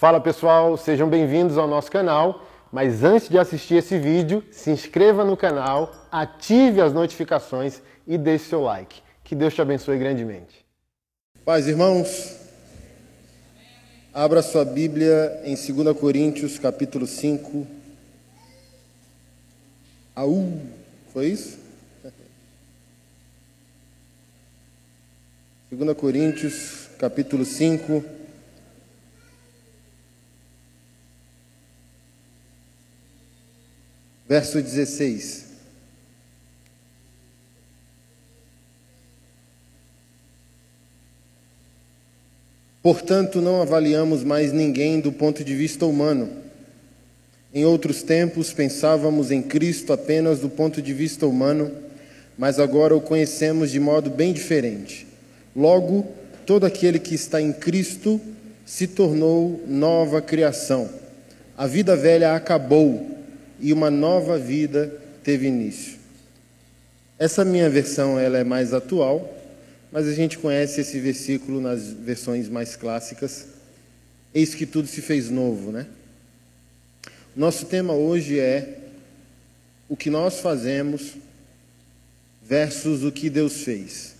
Fala pessoal, sejam bem-vindos ao nosso canal. Mas antes de assistir esse vídeo, se inscreva no canal, ative as notificações e deixe seu like. Que Deus te abençoe grandemente. Paz, irmãos, abra sua Bíblia em 2 Coríntios, capítulo 5. Aú, foi isso? 2 Coríntios, capítulo 5. Verso 16. Portanto, não avaliamos mais ninguém do ponto de vista humano. Em outros tempos, pensávamos em Cristo apenas do ponto de vista humano, mas agora o conhecemos de modo bem diferente. Logo, todo aquele que está em Cristo se tornou nova criação. A vida velha acabou e uma nova vida teve início. Essa minha versão ela é mais atual, mas a gente conhece esse versículo nas versões mais clássicas. Eis que tudo se fez novo, né? Nosso tema hoje é o que nós fazemos versus o que Deus fez.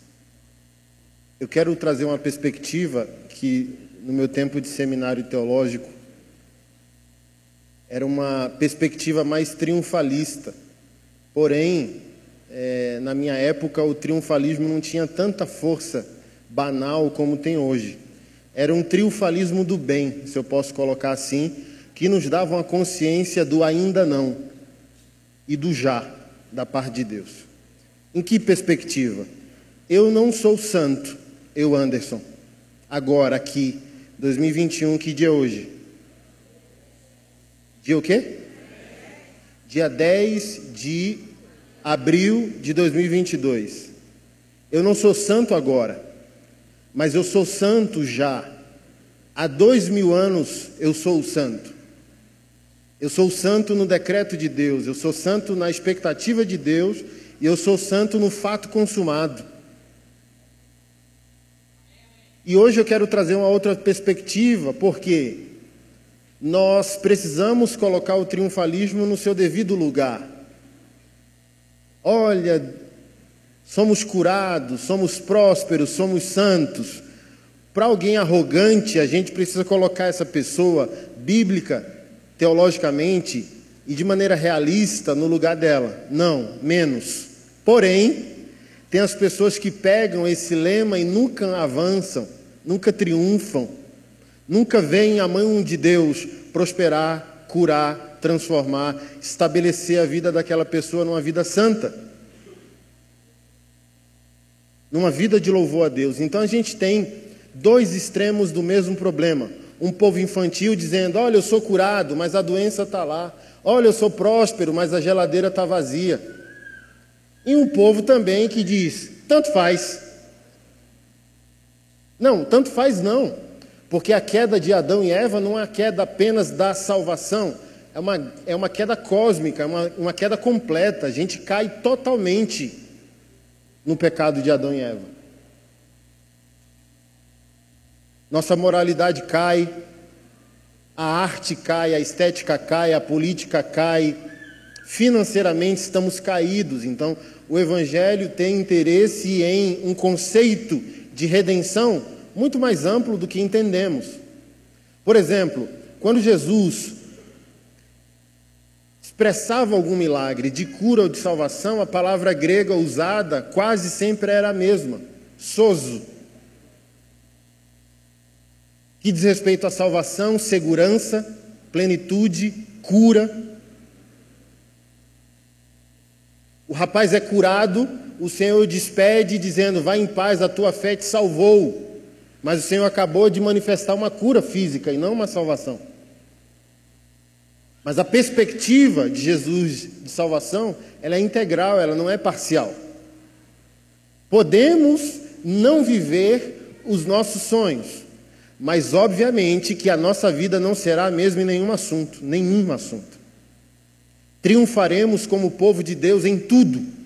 Eu quero trazer uma perspectiva que, no meu tempo de seminário teológico, era uma perspectiva mais triunfalista. Porém, é, na minha época, o triunfalismo não tinha tanta força banal como tem hoje. Era um triunfalismo do bem, se eu posso colocar assim, que nos dava uma consciência do ainda não e do já da parte de Deus. Em que perspectiva? Eu não sou santo, eu, Anderson. Agora, aqui, 2021, que dia é hoje? Dia o quê? Dia 10 de abril de 2022. Eu não sou santo agora, mas eu sou santo já. Há dois mil anos eu sou o santo. Eu sou santo no decreto de Deus, eu sou santo na expectativa de Deus e eu sou santo no fato consumado. E hoje eu quero trazer uma outra perspectiva, porque nós precisamos colocar o triunfalismo no seu devido lugar. Olha, somos curados, somos prósperos, somos santos. Para alguém arrogante, a gente precisa colocar essa pessoa bíblica, teologicamente e de maneira realista no lugar dela. Não, menos. Porém, tem as pessoas que pegam esse lema e nunca avançam, nunca triunfam, nunca veem a mão de Deus prosperar, curar, transformar, estabelecer a vida daquela pessoa numa vida santa, numa vida de louvor a Deus. Então a gente tem dois extremos do mesmo problema. Um povo infantil dizendo: Olha, eu sou curado, mas a doença está lá. Olha, eu sou próspero, mas a geladeira está vazia. E um povo também que diz: Tanto faz. Não, tanto faz não. Porque a queda de Adão e Eva não é a queda apenas da salvação, é uma, é uma queda cósmica, é uma, uma queda completa. A gente cai totalmente no pecado de Adão e Eva. Nossa moralidade cai, a arte cai, a estética cai, a política cai, financeiramente estamos caídos. Então, o Evangelho tem interesse em um conceito de redenção muito mais amplo do que entendemos. Por exemplo, quando Jesus expressava algum milagre de cura ou de salvação, a palavra grega usada quase sempre era a mesma: sozo. Que diz respeito à salvação, segurança, plenitude, cura. O rapaz é curado, o Senhor despede, dizendo: Vai em paz, a tua fé te salvou. Mas o Senhor acabou de manifestar uma cura física e não uma salvação. Mas a perspectiva de Jesus de salvação, ela é integral, ela não é parcial. Podemos não viver os nossos sonhos, mas obviamente que a nossa vida não será a mesma em nenhum assunto, nenhum assunto. Triunfaremos como povo de Deus em tudo.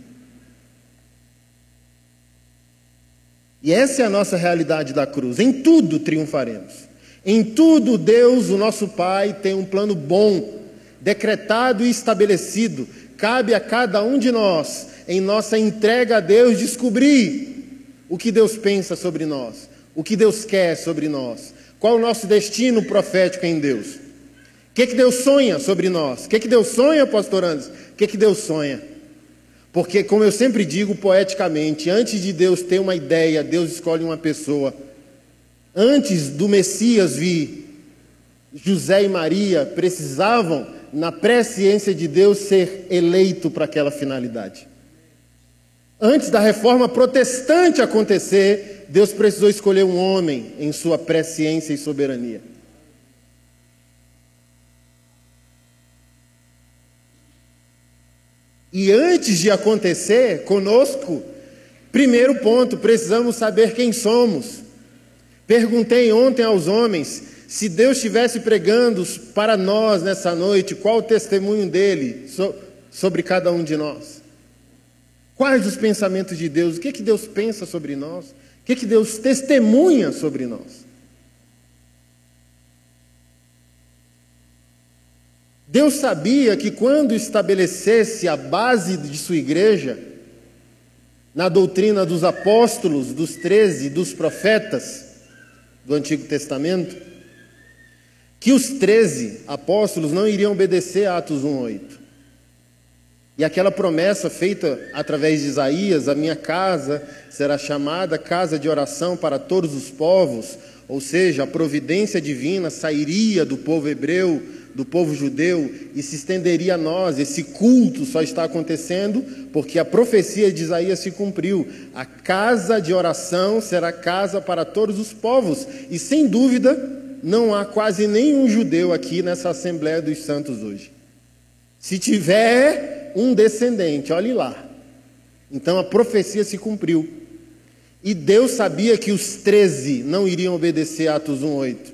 E essa é a nossa realidade da cruz, em tudo triunfaremos. Em tudo, Deus, o nosso Pai, tem um plano bom, decretado e estabelecido. Cabe a cada um de nós, em nossa entrega a Deus, descobrir o que Deus pensa sobre nós, o que Deus quer sobre nós, qual o nosso destino profético em Deus. O que, que Deus sonha sobre nós? O que, que Deus sonha, pastor Anderson? O que, que Deus sonha? Porque, como eu sempre digo poeticamente, antes de Deus ter uma ideia, Deus escolhe uma pessoa. Antes do Messias vir, José e Maria precisavam, na presciência de Deus, ser eleito para aquela finalidade. Antes da reforma protestante acontecer, Deus precisou escolher um homem em sua presciência e soberania. E antes de acontecer conosco, primeiro ponto, precisamos saber quem somos. Perguntei ontem aos homens se Deus estivesse pregando para nós nessa noite, qual o testemunho dele so, sobre cada um de nós? Quais os pensamentos de Deus? O que, que Deus pensa sobre nós? O que, que Deus testemunha sobre nós? Deus sabia que quando estabelecesse a base de sua igreja, na doutrina dos apóstolos, dos treze, dos profetas, do Antigo Testamento, que os treze apóstolos não iriam obedecer a Atos 1,8. E aquela promessa feita através de Isaías, a minha casa será chamada casa de oração para todos os povos, ou seja, a providência divina sairia do povo hebreu, do povo judeu e se estenderia a nós. Esse culto só está acontecendo porque a profecia de Isaías se cumpriu. A casa de oração será casa para todos os povos. E sem dúvida, não há quase nenhum judeu aqui nessa Assembleia dos Santos hoje. Se tiver um descendente, olhe lá. Então a profecia se cumpriu. E Deus sabia que os treze não iriam obedecer a Atos 1,8.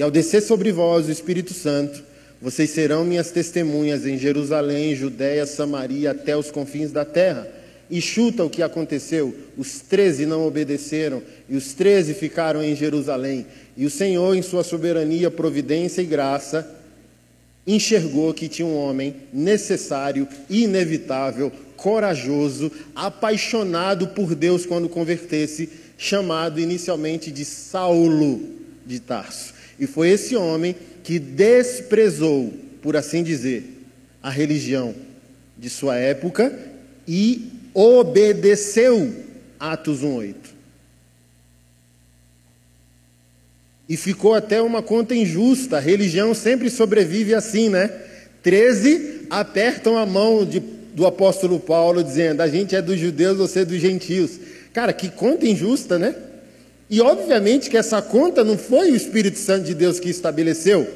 E ao descer sobre vós o Espírito Santo, vocês serão minhas testemunhas em Jerusalém, Judéia, Samaria, até os confins da terra. E chuta o que aconteceu: os treze não obedeceram, e os treze ficaram em Jerusalém. E o Senhor, em sua soberania, providência e graça, enxergou que tinha um homem necessário, inevitável, corajoso, apaixonado por Deus quando convertesse, chamado inicialmente de Saulo de Tarso. E foi esse homem que desprezou, por assim dizer, a religião de sua época e obedeceu Atos 1:8. E ficou até uma conta injusta. A religião sempre sobrevive assim, né? Treze apertam a mão de, do apóstolo Paulo, dizendo: a gente é dos judeus, você é dos gentios. Cara, que conta injusta, né? E obviamente que essa conta não foi o Espírito Santo de Deus que estabeleceu.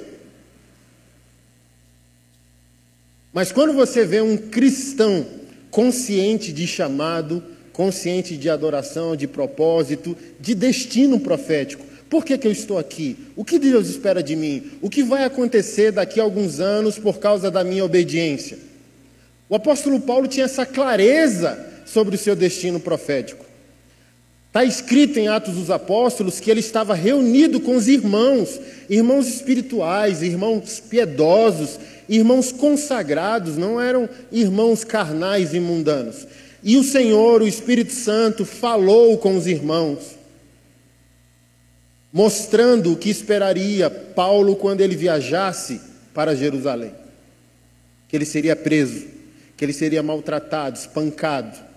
Mas quando você vê um cristão consciente de chamado, consciente de adoração, de propósito, de destino profético, por que, que eu estou aqui? O que Deus espera de mim? O que vai acontecer daqui a alguns anos por causa da minha obediência? O apóstolo Paulo tinha essa clareza sobre o seu destino profético. Está escrito em Atos dos Apóstolos que ele estava reunido com os irmãos, irmãos espirituais, irmãos piedosos, irmãos consagrados, não eram irmãos carnais e mundanos. E o Senhor, o Espírito Santo, falou com os irmãos, mostrando o que esperaria Paulo quando ele viajasse para Jerusalém: que ele seria preso, que ele seria maltratado, espancado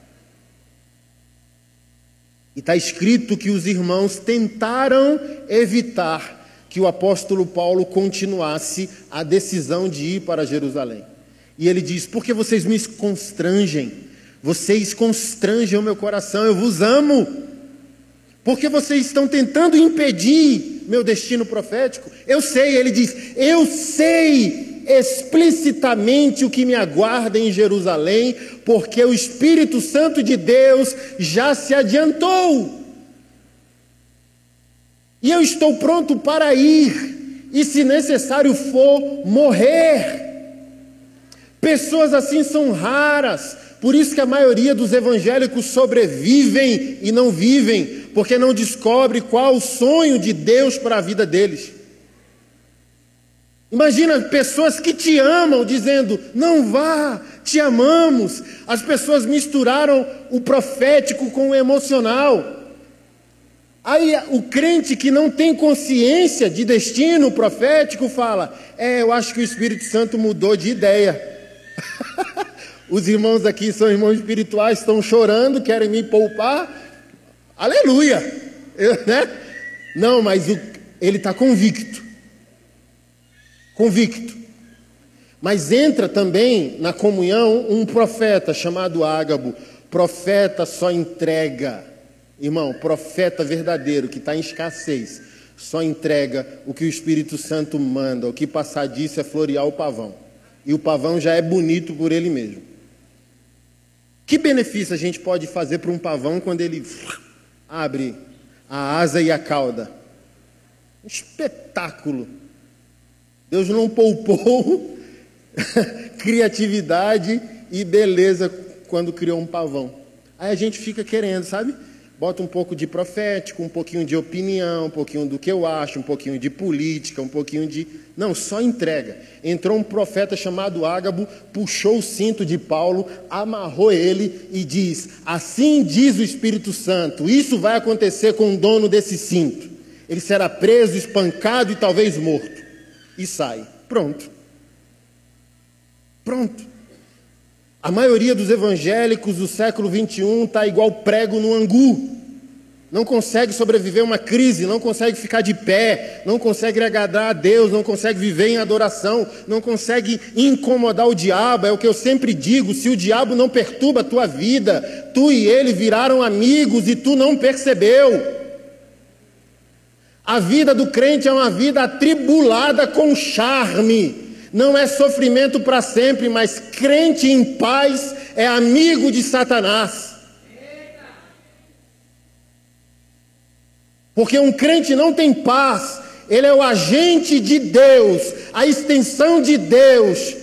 e está escrito que os irmãos tentaram evitar que o apóstolo Paulo continuasse a decisão de ir para Jerusalém. E ele diz: Porque vocês me constrangem, vocês constrangem o meu coração, eu vos amo. Porque vocês estão tentando impedir meu destino profético. Eu sei, ele diz: Eu sei explicitamente o que me aguarda em Jerusalém, porque o Espírito Santo de Deus já se adiantou. E eu estou pronto para ir, e se necessário for, morrer. Pessoas assim são raras, Por isso que a maioria dos evangélicos sobrevivem e não vivem, porque não descobre qual o sonho de Deus para a vida deles. Imagina pessoas que te amam dizendo: "Não vá, te amamos". As pessoas misturaram o profético com o emocional. Aí o crente que não tem consciência de destino profético fala: "É, eu acho que o Espírito Santo mudou de ideia". Os irmãos aqui são irmãos espirituais, estão chorando, querem me poupar. Aleluia! Eu, né? Não, mas o, ele está convicto. Convicto. Mas entra também na comunhão um profeta chamado Ágabo. Profeta só entrega. Irmão, profeta verdadeiro que está em escassez. Só entrega o que o Espírito Santo manda. O que passar disso é florear o pavão. E o pavão já é bonito por ele mesmo. Que benefício a gente pode fazer para um pavão quando ele abre a asa e a cauda? Um espetáculo. Deus não poupou criatividade e beleza quando criou um pavão. Aí a gente fica querendo, sabe? Bota um pouco de profético, um pouquinho de opinião, um pouquinho do que eu acho, um pouquinho de política, um pouquinho de. Não, só entrega. Entrou um profeta chamado Ágabo, puxou o cinto de Paulo, amarrou ele e diz: Assim diz o Espírito Santo, isso vai acontecer com o dono desse cinto. Ele será preso, espancado e talvez morto. E sai. Pronto. Pronto. A maioria dos evangélicos do século 21 está igual prego no angu. Não consegue sobreviver uma crise, não consegue ficar de pé, não consegue agradar a Deus, não consegue viver em adoração, não consegue incomodar o diabo. É o que eu sempre digo: se o diabo não perturba a tua vida, tu e ele viraram amigos e tu não percebeu. A vida do crente é uma vida atribulada com charme não é sofrimento para sempre, mas crente em paz é amigo de Satanás. Porque um crente não tem paz, ele é o agente de Deus, a extensão de Deus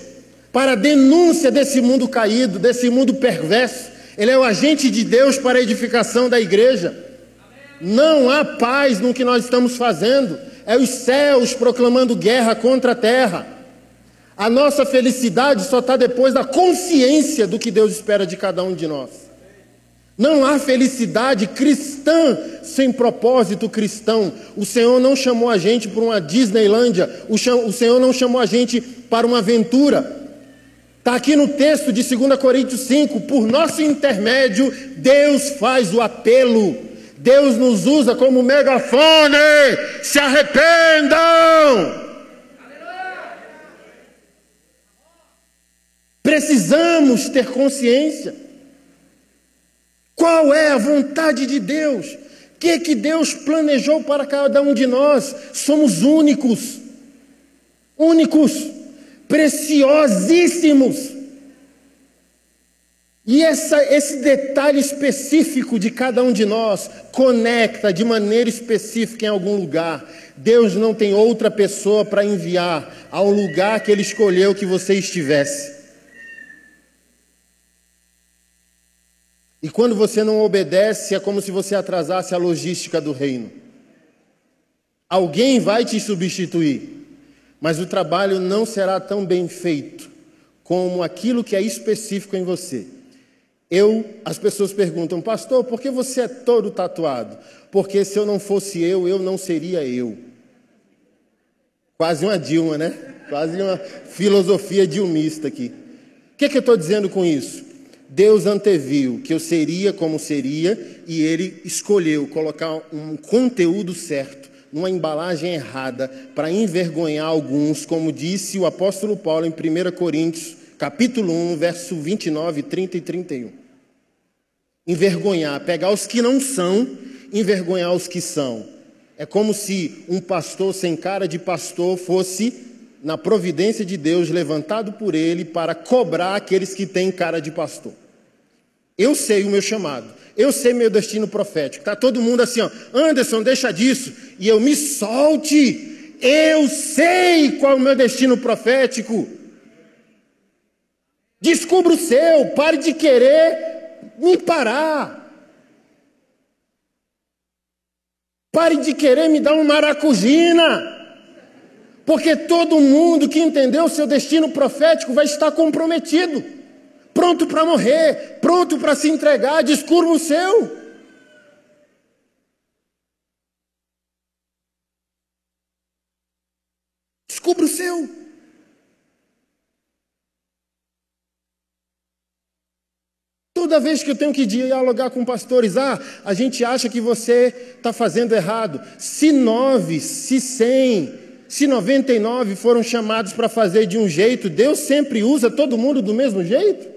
para a denúncia desse mundo caído, desse mundo perverso. Ele é o agente de Deus para a edificação da igreja. Não há paz no que nós estamos fazendo, é os céus proclamando guerra contra a terra. A nossa felicidade só está depois da consciência do que Deus espera de cada um de nós. Não há felicidade cristã sem propósito cristão. O Senhor não chamou a gente para uma Disneylândia, o Senhor não chamou a gente para uma aventura. Está aqui no texto de 2 Coríntios 5: por nosso intermédio, Deus faz o apelo. Deus nos usa como megafone. Se arrependam! Precisamos ter consciência. Qual é a vontade de Deus? O que, que Deus planejou para cada um de nós? Somos únicos, únicos, preciosíssimos. E essa, esse detalhe específico de cada um de nós conecta de maneira específica em algum lugar. Deus não tem outra pessoa para enviar ao lugar que Ele escolheu que você estivesse. E quando você não obedece, é como se você atrasasse a logística do reino. Alguém vai te substituir, mas o trabalho não será tão bem feito como aquilo que é específico em você. Eu, as pessoas perguntam, pastor, por que você é todo tatuado? Porque se eu não fosse eu, eu não seria eu. Quase uma Dilma, né? Quase uma filosofia dilmista aqui. O que, que eu estou dizendo com isso? Deus anteviu que eu seria como seria e ele escolheu colocar um conteúdo certo numa embalagem errada para envergonhar alguns, como disse o apóstolo Paulo em 1 Coríntios, capítulo 1, verso 29, 30 e 31. Envergonhar, pegar os que não são, envergonhar os que são. É como se um pastor sem cara de pastor fosse na providência de Deus levantado por ele para cobrar aqueles que têm cara de pastor. Eu sei o meu chamado. Eu sei meu destino profético. Tá todo mundo assim, ó, Anderson, deixa disso. E eu me solte. Eu sei qual é o meu destino profético. Descubra o seu, pare de querer me parar. Pare de querer me dar uma maracujina. Porque todo mundo que entendeu o seu destino profético vai estar comprometido, pronto para morrer, pronto para se entregar, descubra o seu. Descubra o seu. Toda vez que eu tenho que dialogar com pastores, ah, a gente acha que você está fazendo errado. Se nove, se cem, se 99 foram chamados para fazer de um jeito, Deus sempre usa todo mundo do mesmo jeito?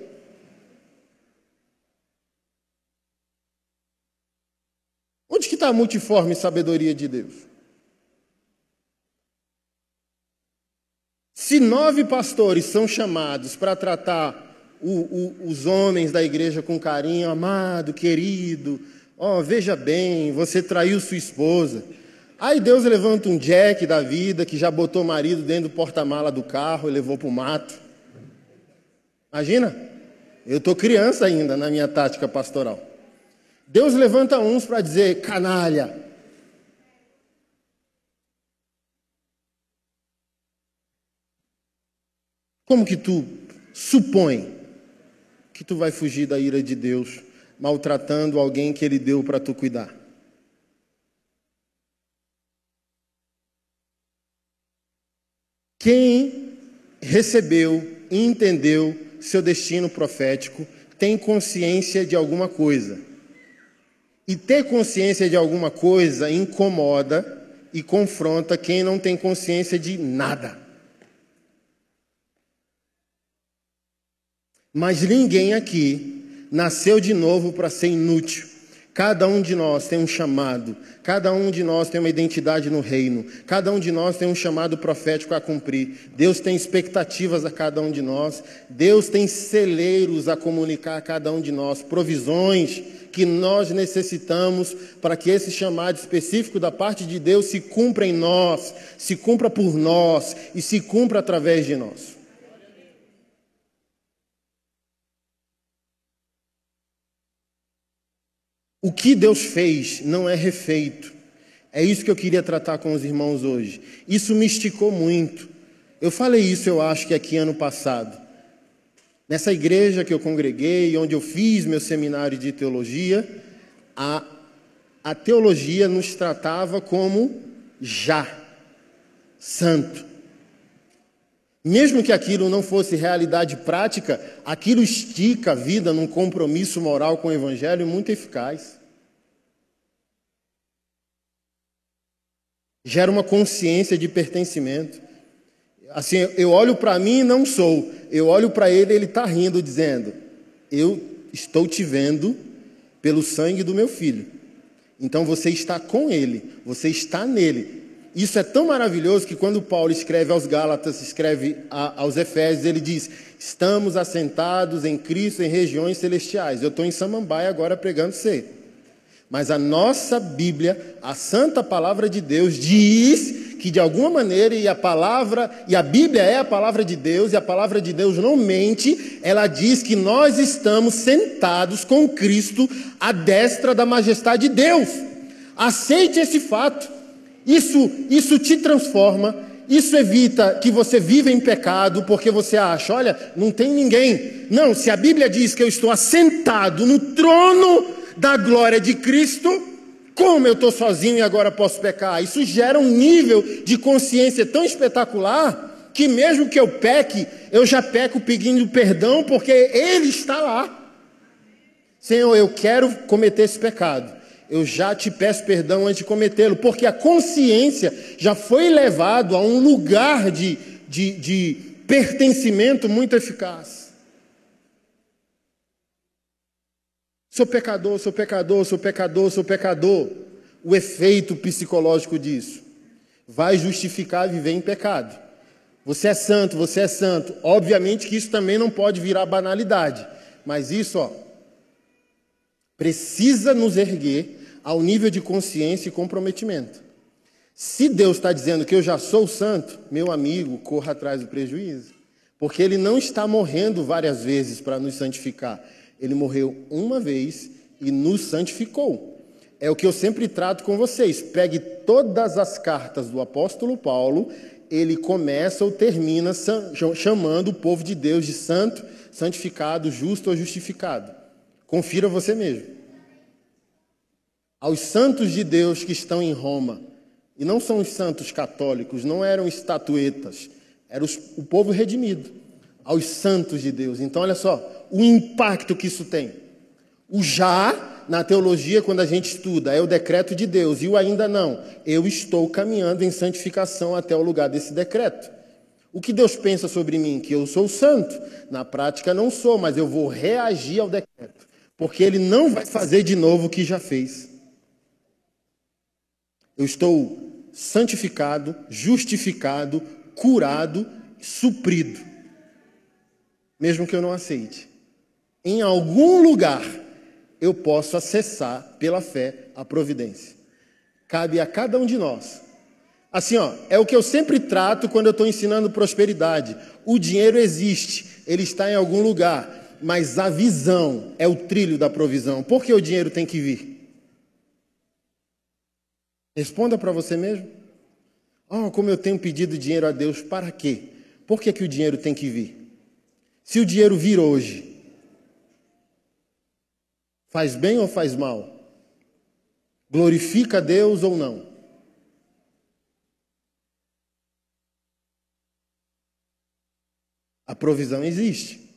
Onde que está a multiforme sabedoria de Deus? Se nove pastores são chamados para tratar o, o, os homens da igreja com carinho, amado, querido, ó, oh, veja bem, você traiu sua esposa. Aí Deus levanta um Jack da vida que já botou o marido dentro do porta-mala do carro e levou para o mato. Imagina? Eu estou criança ainda na minha tática pastoral. Deus levanta uns para dizer, canalha, Como que tu supõe que tu vai fugir da ira de Deus maltratando alguém que ele deu para tu cuidar? Quem recebeu e entendeu seu destino profético tem consciência de alguma coisa. E ter consciência de alguma coisa incomoda e confronta quem não tem consciência de nada. Mas ninguém aqui nasceu de novo para ser inútil. Cada um de nós tem um chamado, cada um de nós tem uma identidade no reino, cada um de nós tem um chamado profético a cumprir. Deus tem expectativas a cada um de nós, Deus tem celeiros a comunicar a cada um de nós, provisões que nós necessitamos para que esse chamado específico da parte de Deus se cumpra em nós, se cumpra por nós e se cumpra através de nós. O que Deus fez não é refeito. É isso que eu queria tratar com os irmãos hoje. Isso me esticou muito. Eu falei isso, eu acho que aqui ano passado. Nessa igreja que eu congreguei, onde eu fiz meu seminário de teologia, a, a teologia nos tratava como já, santo. Mesmo que aquilo não fosse realidade prática, aquilo estica a vida num compromisso moral com o Evangelho muito eficaz. Gera uma consciência de pertencimento. Assim, eu olho para mim e não sou, eu olho para ele e ele está rindo, dizendo: Eu estou te vendo pelo sangue do meu filho. Então você está com ele, você está nele. Isso é tão maravilhoso que quando Paulo escreve aos Gálatas, escreve a, aos Efésios, ele diz: Estamos assentados em Cristo em regiões celestiais. Eu estou em Samambaia agora pregando ser. Mas a nossa Bíblia, a santa palavra de Deus, diz que de alguma maneira, e a palavra, e a Bíblia é a palavra de Deus, e a palavra de Deus não mente, ela diz que nós estamos sentados com Cristo à destra da majestade de Deus. Aceite esse fato. Isso, isso te transforma, isso evita que você viva em pecado, porque você acha, olha, não tem ninguém. Não, se a Bíblia diz que eu estou assentado no trono da glória de Cristo, como eu estou sozinho e agora posso pecar? Isso gera um nível de consciência tão espetacular que, mesmo que eu peque, eu já peco pedindo perdão, porque Ele está lá. Senhor, eu quero cometer esse pecado. Eu já te peço perdão antes de cometê-lo, porque a consciência já foi levado a um lugar de, de, de pertencimento muito eficaz. Sou pecador, sou pecador, sou pecador, sou pecador. O efeito psicológico disso vai justificar viver em pecado. Você é santo, você é santo. Obviamente que isso também não pode virar banalidade, mas isso, ó, precisa nos erguer ao nível de consciência e comprometimento. Se Deus está dizendo que eu já sou santo, meu amigo, corra atrás do prejuízo. Porque ele não está morrendo várias vezes para nos santificar. Ele morreu uma vez e nos santificou. É o que eu sempre trato com vocês. Pegue todas as cartas do apóstolo Paulo, ele começa ou termina chamando o povo de Deus de santo, santificado, justo ou justificado. Confira você mesmo. Aos santos de Deus que estão em Roma, e não são os santos católicos, não eram estatuetas, era o povo redimido. Aos santos de Deus. Então, olha só, o impacto que isso tem. O já, na teologia, quando a gente estuda, é o decreto de Deus, e o ainda não. Eu estou caminhando em santificação até o lugar desse decreto. O que Deus pensa sobre mim? Que eu sou santo. Na prática, não sou, mas eu vou reagir ao decreto. Porque ele não vai fazer de novo o que já fez. Eu estou santificado, justificado, curado, suprido. Mesmo que eu não aceite. Em algum lugar eu posso acessar pela fé a providência. Cabe a cada um de nós. Assim, ó, é o que eu sempre trato quando eu estou ensinando prosperidade. O dinheiro existe, ele está em algum lugar, mas a visão é o trilho da provisão. Por que o dinheiro tem que vir? Responda para você mesmo. Oh, como eu tenho pedido dinheiro a Deus, para quê? Por que, que o dinheiro tem que vir? Se o dinheiro vir hoje, faz bem ou faz mal? Glorifica Deus ou não? A provisão existe.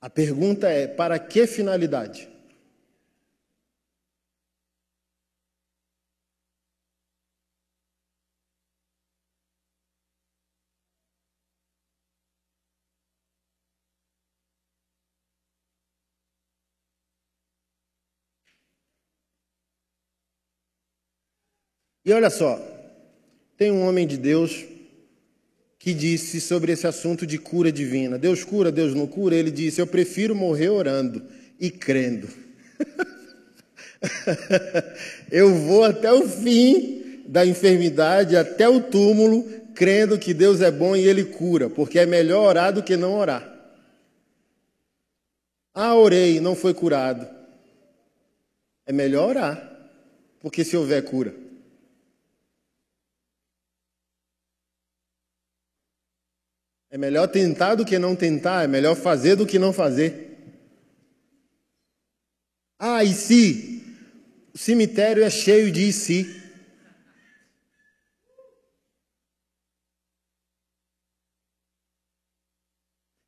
A pergunta é: para que finalidade? E olha só, tem um homem de Deus que disse sobre esse assunto de cura divina: Deus cura, Deus não cura. Ele disse: Eu prefiro morrer orando e crendo. Eu vou até o fim da enfermidade, até o túmulo, crendo que Deus é bom e Ele cura, porque é melhor orar do que não orar. Ah, orei, não foi curado. É melhor orar, porque se houver cura. É melhor tentar do que não tentar, é melhor fazer do que não fazer. Ah, e se? O cemitério é cheio de e se.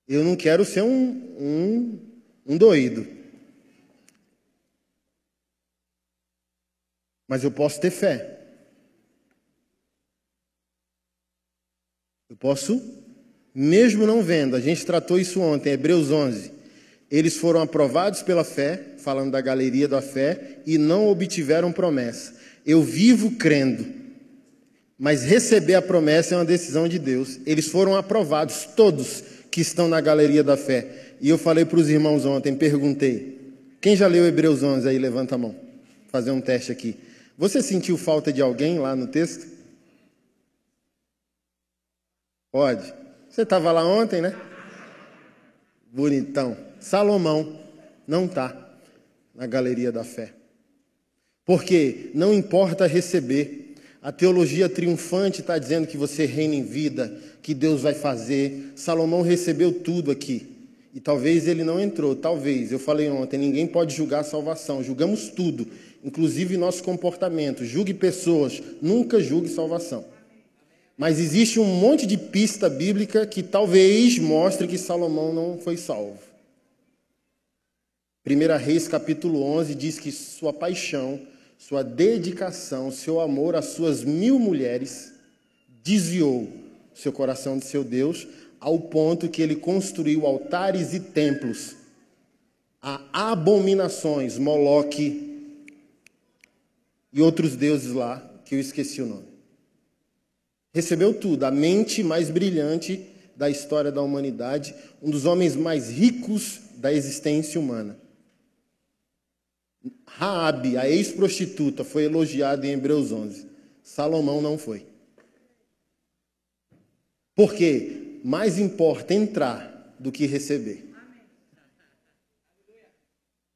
Eu não quero ser um, um, um doido. Mas eu posso ter fé. Eu posso mesmo não vendo, a gente tratou isso ontem, Hebreus 11. Eles foram aprovados pela fé, falando da galeria da fé, e não obtiveram promessa. Eu vivo crendo, mas receber a promessa é uma decisão de Deus. Eles foram aprovados, todos que estão na galeria da fé. E eu falei para os irmãos ontem, perguntei: quem já leu Hebreus 11 aí? Levanta a mão. Fazer um teste aqui. Você sentiu falta de alguém lá no texto? Pode. Você estava lá ontem, né? Bonitão. Salomão não está na galeria da fé. Porque não importa receber. A teologia triunfante está dizendo que você reina em vida, que Deus vai fazer. Salomão recebeu tudo aqui. E talvez ele não entrou, talvez. Eu falei ontem, ninguém pode julgar a salvação. Julgamos tudo, inclusive nosso comportamento. Julgue pessoas, nunca julgue salvação. Mas existe um monte de pista bíblica que talvez mostre que Salomão não foi salvo. 1 Reis capítulo 11 diz que sua paixão, sua dedicação, seu amor às suas mil mulheres desviou seu coração de seu Deus, ao ponto que ele construiu altares e templos a abominações, Moloque e outros deuses lá, que eu esqueci o nome. Recebeu tudo, a mente mais brilhante da história da humanidade, um dos homens mais ricos da existência humana. Raabe, a ex-prostituta, foi elogiada em Hebreus 11. Salomão não foi. Por quê? mais importa entrar do que receber.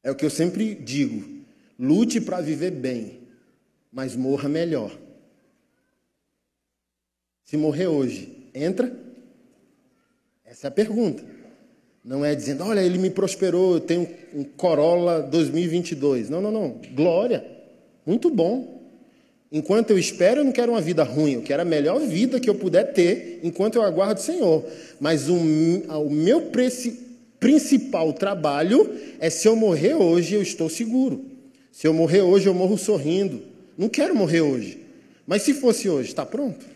É o que eu sempre digo: lute para viver bem, mas morra melhor. Se morrer hoje, entra? Essa é a pergunta. Não é dizendo, olha, ele me prosperou, eu tenho um Corolla 2022. Não, não, não. Glória. Muito bom. Enquanto eu espero, eu não quero uma vida ruim, eu quero a melhor vida que eu puder ter enquanto eu aguardo o Senhor. Mas o, o meu principal trabalho é se eu morrer hoje, eu estou seguro. Se eu morrer hoje, eu morro sorrindo. Não quero morrer hoje. Mas se fosse hoje, está pronto?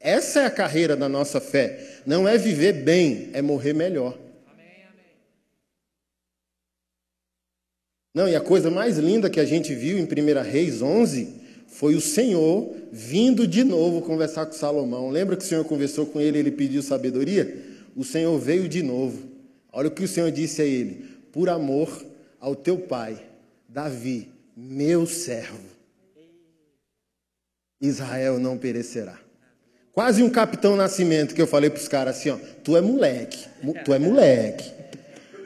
Essa é a carreira da nossa fé. Não é viver bem, é morrer melhor. Não, e a coisa mais linda que a gente viu em 1 Reis 11 foi o Senhor vindo de novo conversar com Salomão. Lembra que o Senhor conversou com ele, ele pediu sabedoria? O Senhor veio de novo. Olha o que o Senhor disse a ele: por amor ao teu pai, Davi, meu servo, Israel não perecerá. Quase um capitão nascimento que eu falei para os caras assim: ó, tu é moleque, tu é moleque.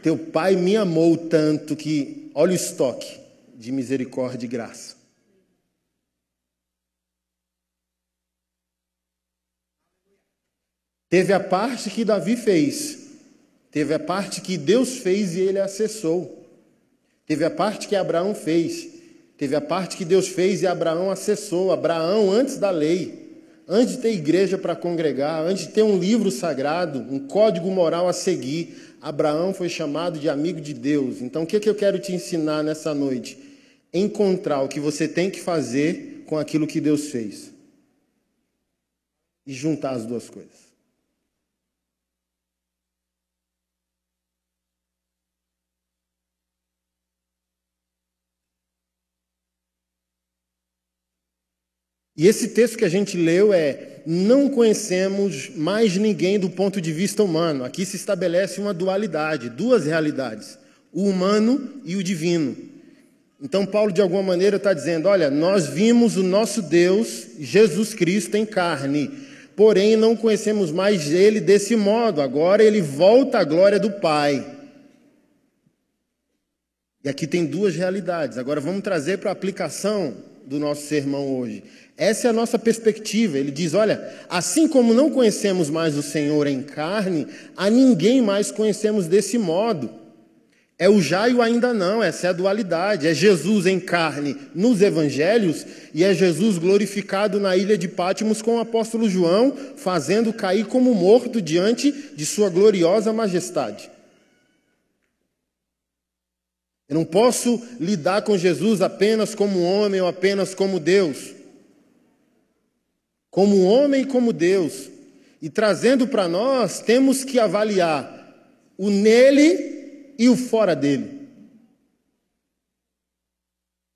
Teu pai me amou tanto que olha o estoque de misericórdia e graça. Teve a parte que Davi fez, teve a parte que Deus fez e ele acessou. Teve a parte que Abraão fez, teve a parte que Deus fez e Abraão acessou. Abraão, antes da lei, antes de ter igreja para congregar, antes de ter um livro sagrado, um código moral a seguir, Abraão foi chamado de amigo de Deus. Então, o que, é que eu quero te ensinar nessa noite? Encontrar o que você tem que fazer com aquilo que Deus fez. E juntar as duas coisas. E esse texto que a gente leu é: não conhecemos mais ninguém do ponto de vista humano. Aqui se estabelece uma dualidade, duas realidades, o humano e o divino. Então, Paulo, de alguma maneira, está dizendo: olha, nós vimos o nosso Deus, Jesus Cristo, em carne, porém não conhecemos mais ele desse modo. Agora ele volta à glória do Pai. E aqui tem duas realidades. Agora vamos trazer para a aplicação do nosso sermão hoje. Essa é a nossa perspectiva. Ele diz: olha, assim como não conhecemos mais o Senhor em carne, a ninguém mais conhecemos desse modo. É o já e o ainda não, essa é a dualidade. É Jesus em carne nos evangelhos e é Jesus glorificado na ilha de Pátimos com o apóstolo João, fazendo cair como morto diante de sua gloriosa majestade. Eu não posso lidar com Jesus apenas como homem ou apenas como Deus como homem e como Deus. E trazendo para nós, temos que avaliar o nele e o fora dele.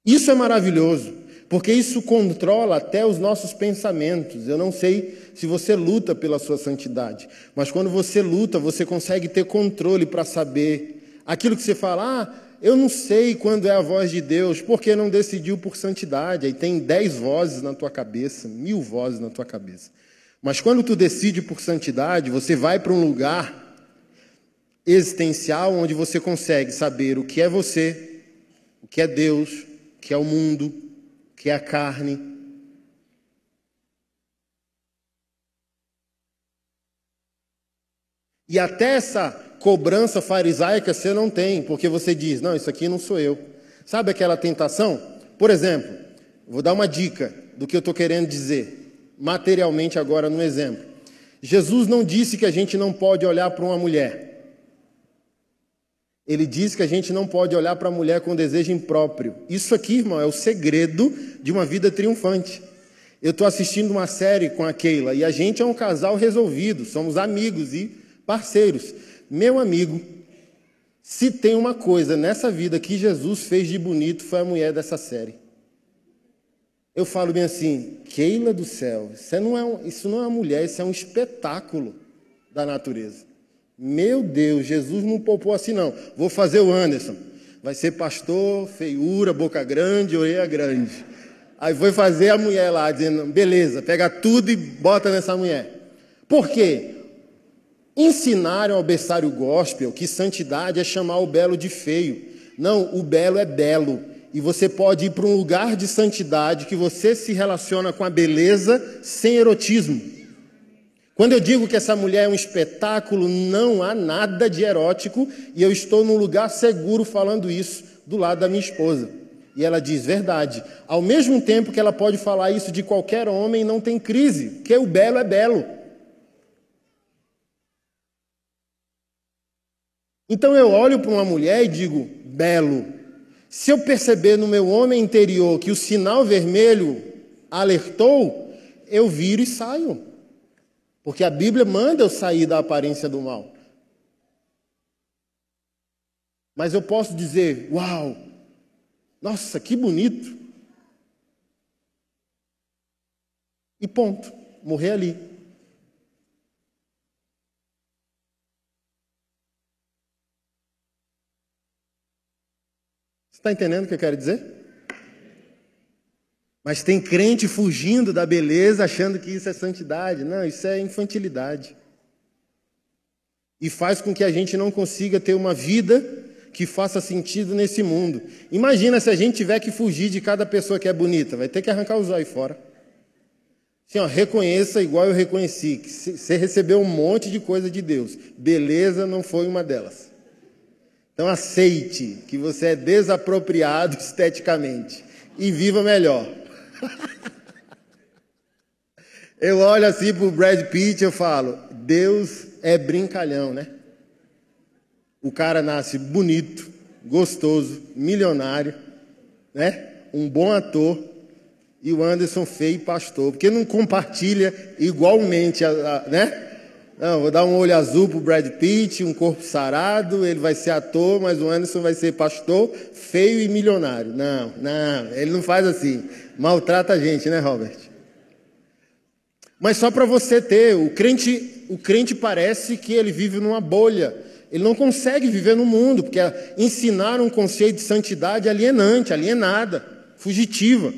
Isso é maravilhoso, porque isso controla até os nossos pensamentos. Eu não sei se você luta pela sua santidade, mas quando você luta, você consegue ter controle para saber aquilo que você fala. Ah, eu não sei quando é a voz de Deus, porque não decidiu por santidade. Aí tem dez vozes na tua cabeça, mil vozes na tua cabeça. Mas quando tu decide por santidade, você vai para um lugar existencial onde você consegue saber o que é você, o que é Deus, o que é o mundo, o que é a carne. E até essa cobrança farisaica você não tem, porque você diz: não, isso aqui não sou eu. Sabe aquela tentação? Por exemplo, vou dar uma dica do que eu estou querendo dizer, materialmente agora no exemplo. Jesus não disse que a gente não pode olhar para uma mulher. Ele disse que a gente não pode olhar para a mulher com desejo impróprio. Isso aqui, irmão, é o segredo de uma vida triunfante. Eu estou assistindo uma série com a Keila e a gente é um casal resolvido, somos amigos e parceiros. Meu amigo, se tem uma coisa nessa vida que Jesus fez de bonito, foi a mulher dessa série. Eu falo bem assim, Keila do céu, isso não, é um, isso não é uma mulher, isso é um espetáculo da natureza. Meu Deus, Jesus não poupou assim não. Vou fazer o Anderson. Vai ser pastor, feiura, boca grande, orelha grande. Aí foi fazer a mulher lá, dizendo, beleza, pega tudo e bota nessa mulher. Por quê? Ensinaram ao berçário gospel que santidade é chamar o belo de feio. Não, o belo é belo. E você pode ir para um lugar de santidade que você se relaciona com a beleza sem erotismo. Quando eu digo que essa mulher é um espetáculo, não há nada de erótico e eu estou num lugar seguro falando isso do lado da minha esposa. E ela diz verdade. Ao mesmo tempo que ela pode falar isso de qualquer homem, não tem crise, porque o belo é belo. Então eu olho para uma mulher e digo, belo. Se eu perceber no meu homem interior que o sinal vermelho alertou, eu viro e saio. Porque a Bíblia manda eu sair da aparência do mal. Mas eu posso dizer, uau, nossa, que bonito. E ponto, morrer ali. Está entendendo o que eu quero dizer? Mas tem crente fugindo da beleza, achando que isso é santidade. Não, isso é infantilidade. E faz com que a gente não consiga ter uma vida que faça sentido nesse mundo. Imagina se a gente tiver que fugir de cada pessoa que é bonita, vai ter que arrancar os olhos fora. Assim, ó, reconheça igual eu reconheci, que você recebeu um monte de coisa de Deus. Beleza não foi uma delas. Então aceite que você é desapropriado esteticamente e viva melhor. eu olho assim para o Brad Pitt e falo, Deus é brincalhão, né? O cara nasce bonito, gostoso, milionário, né? Um bom ator e o Anderson feio pastor, porque não compartilha igualmente, né? Não, vou dar um olho azul pro Brad Pitt, um corpo sarado, ele vai ser ator, mas o Anderson vai ser pastor, feio e milionário. Não, não, ele não faz assim. Maltrata a gente, né, Robert? Mas só para você ter, o crente, o crente parece que ele vive numa bolha. Ele não consegue viver no mundo, porque ensinar um conceito de santidade alienante, alienada, fugitiva.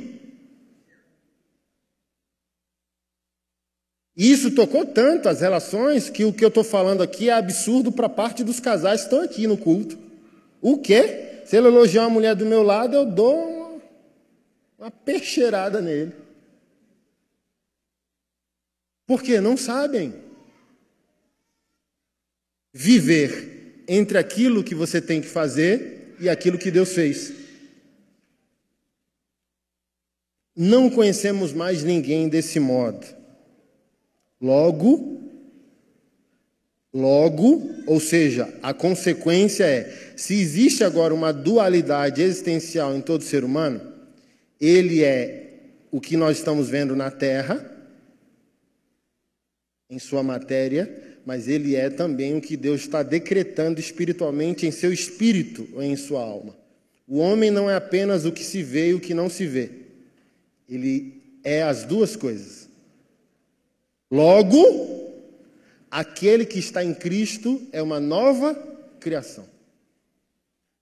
E isso tocou tanto as relações que o que eu estou falando aqui é absurdo para parte dos casais que estão aqui no culto. O quê? Se ele elogiar uma mulher do meu lado, eu dou uma, uma peixeirada nele. Porque não sabem viver entre aquilo que você tem que fazer e aquilo que Deus fez. Não conhecemos mais ninguém desse modo. Logo, logo, ou seja, a consequência é: se existe agora uma dualidade existencial em todo ser humano, ele é o que nós estamos vendo na Terra, em sua matéria, mas ele é também o que Deus está decretando espiritualmente em seu espírito ou em sua alma. O homem não é apenas o que se vê e o que não se vê. Ele é as duas coisas. Logo, aquele que está em Cristo é uma nova criação.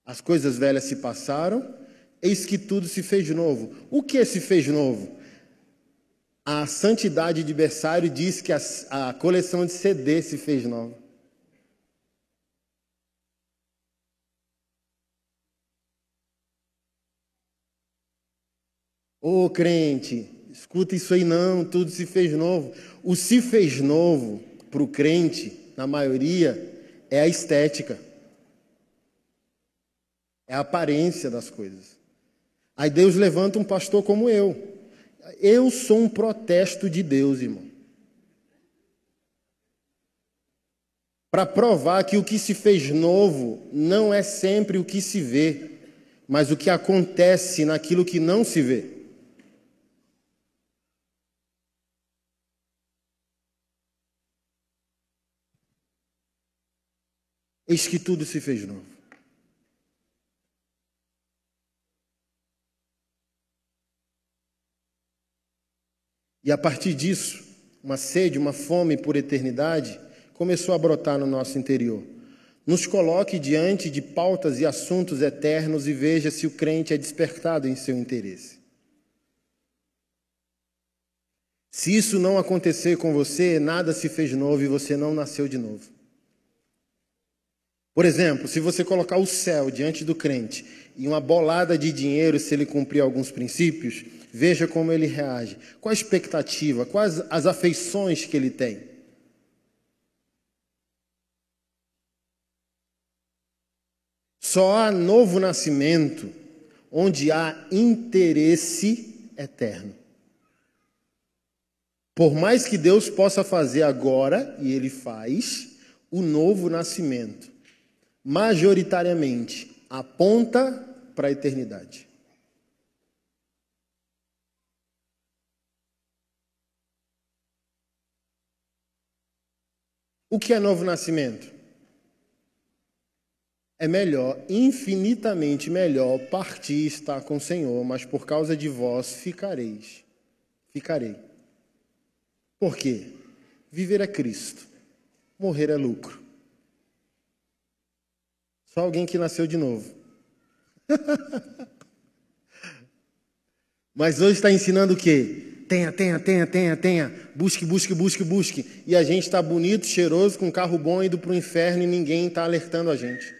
As coisas velhas se passaram, eis que tudo se fez novo. O que se fez novo? A santidade de berçário diz que a, a coleção de CD se fez nova. Ô oh, crente, escuta isso aí não, tudo se fez novo. O se fez novo para o crente, na maioria, é a estética. É a aparência das coisas. Aí Deus levanta um pastor como eu. Eu sou um protesto de Deus, irmão. Para provar que o que se fez novo não é sempre o que se vê, mas o que acontece naquilo que não se vê. Eis que tudo se fez novo. E a partir disso, uma sede, uma fome por eternidade começou a brotar no nosso interior. Nos coloque diante de pautas e assuntos eternos e veja se o crente é despertado em seu interesse. Se isso não acontecer com você, nada se fez novo e você não nasceu de novo. Por exemplo, se você colocar o céu diante do crente e uma bolada de dinheiro se ele cumprir alguns princípios, veja como ele reage. Qual a expectativa, quais as afeições que ele tem. Só há novo nascimento onde há interesse eterno. Por mais que Deus possa fazer agora, e Ele faz, o novo nascimento, majoritariamente aponta para a eternidade. O que é novo nascimento? É melhor, infinitamente melhor, partir e estar com o Senhor, mas por causa de vós ficareis. Ficarei. Por quê? Viver é Cristo, morrer é lucro. Só alguém que nasceu de novo. mas hoje está ensinando o quê? Tenha, tenha, tenha, tenha, tenha. Busque, busque, busque, busque. E a gente está bonito, cheiroso, com carro bom, indo para o inferno e ninguém está alertando a gente.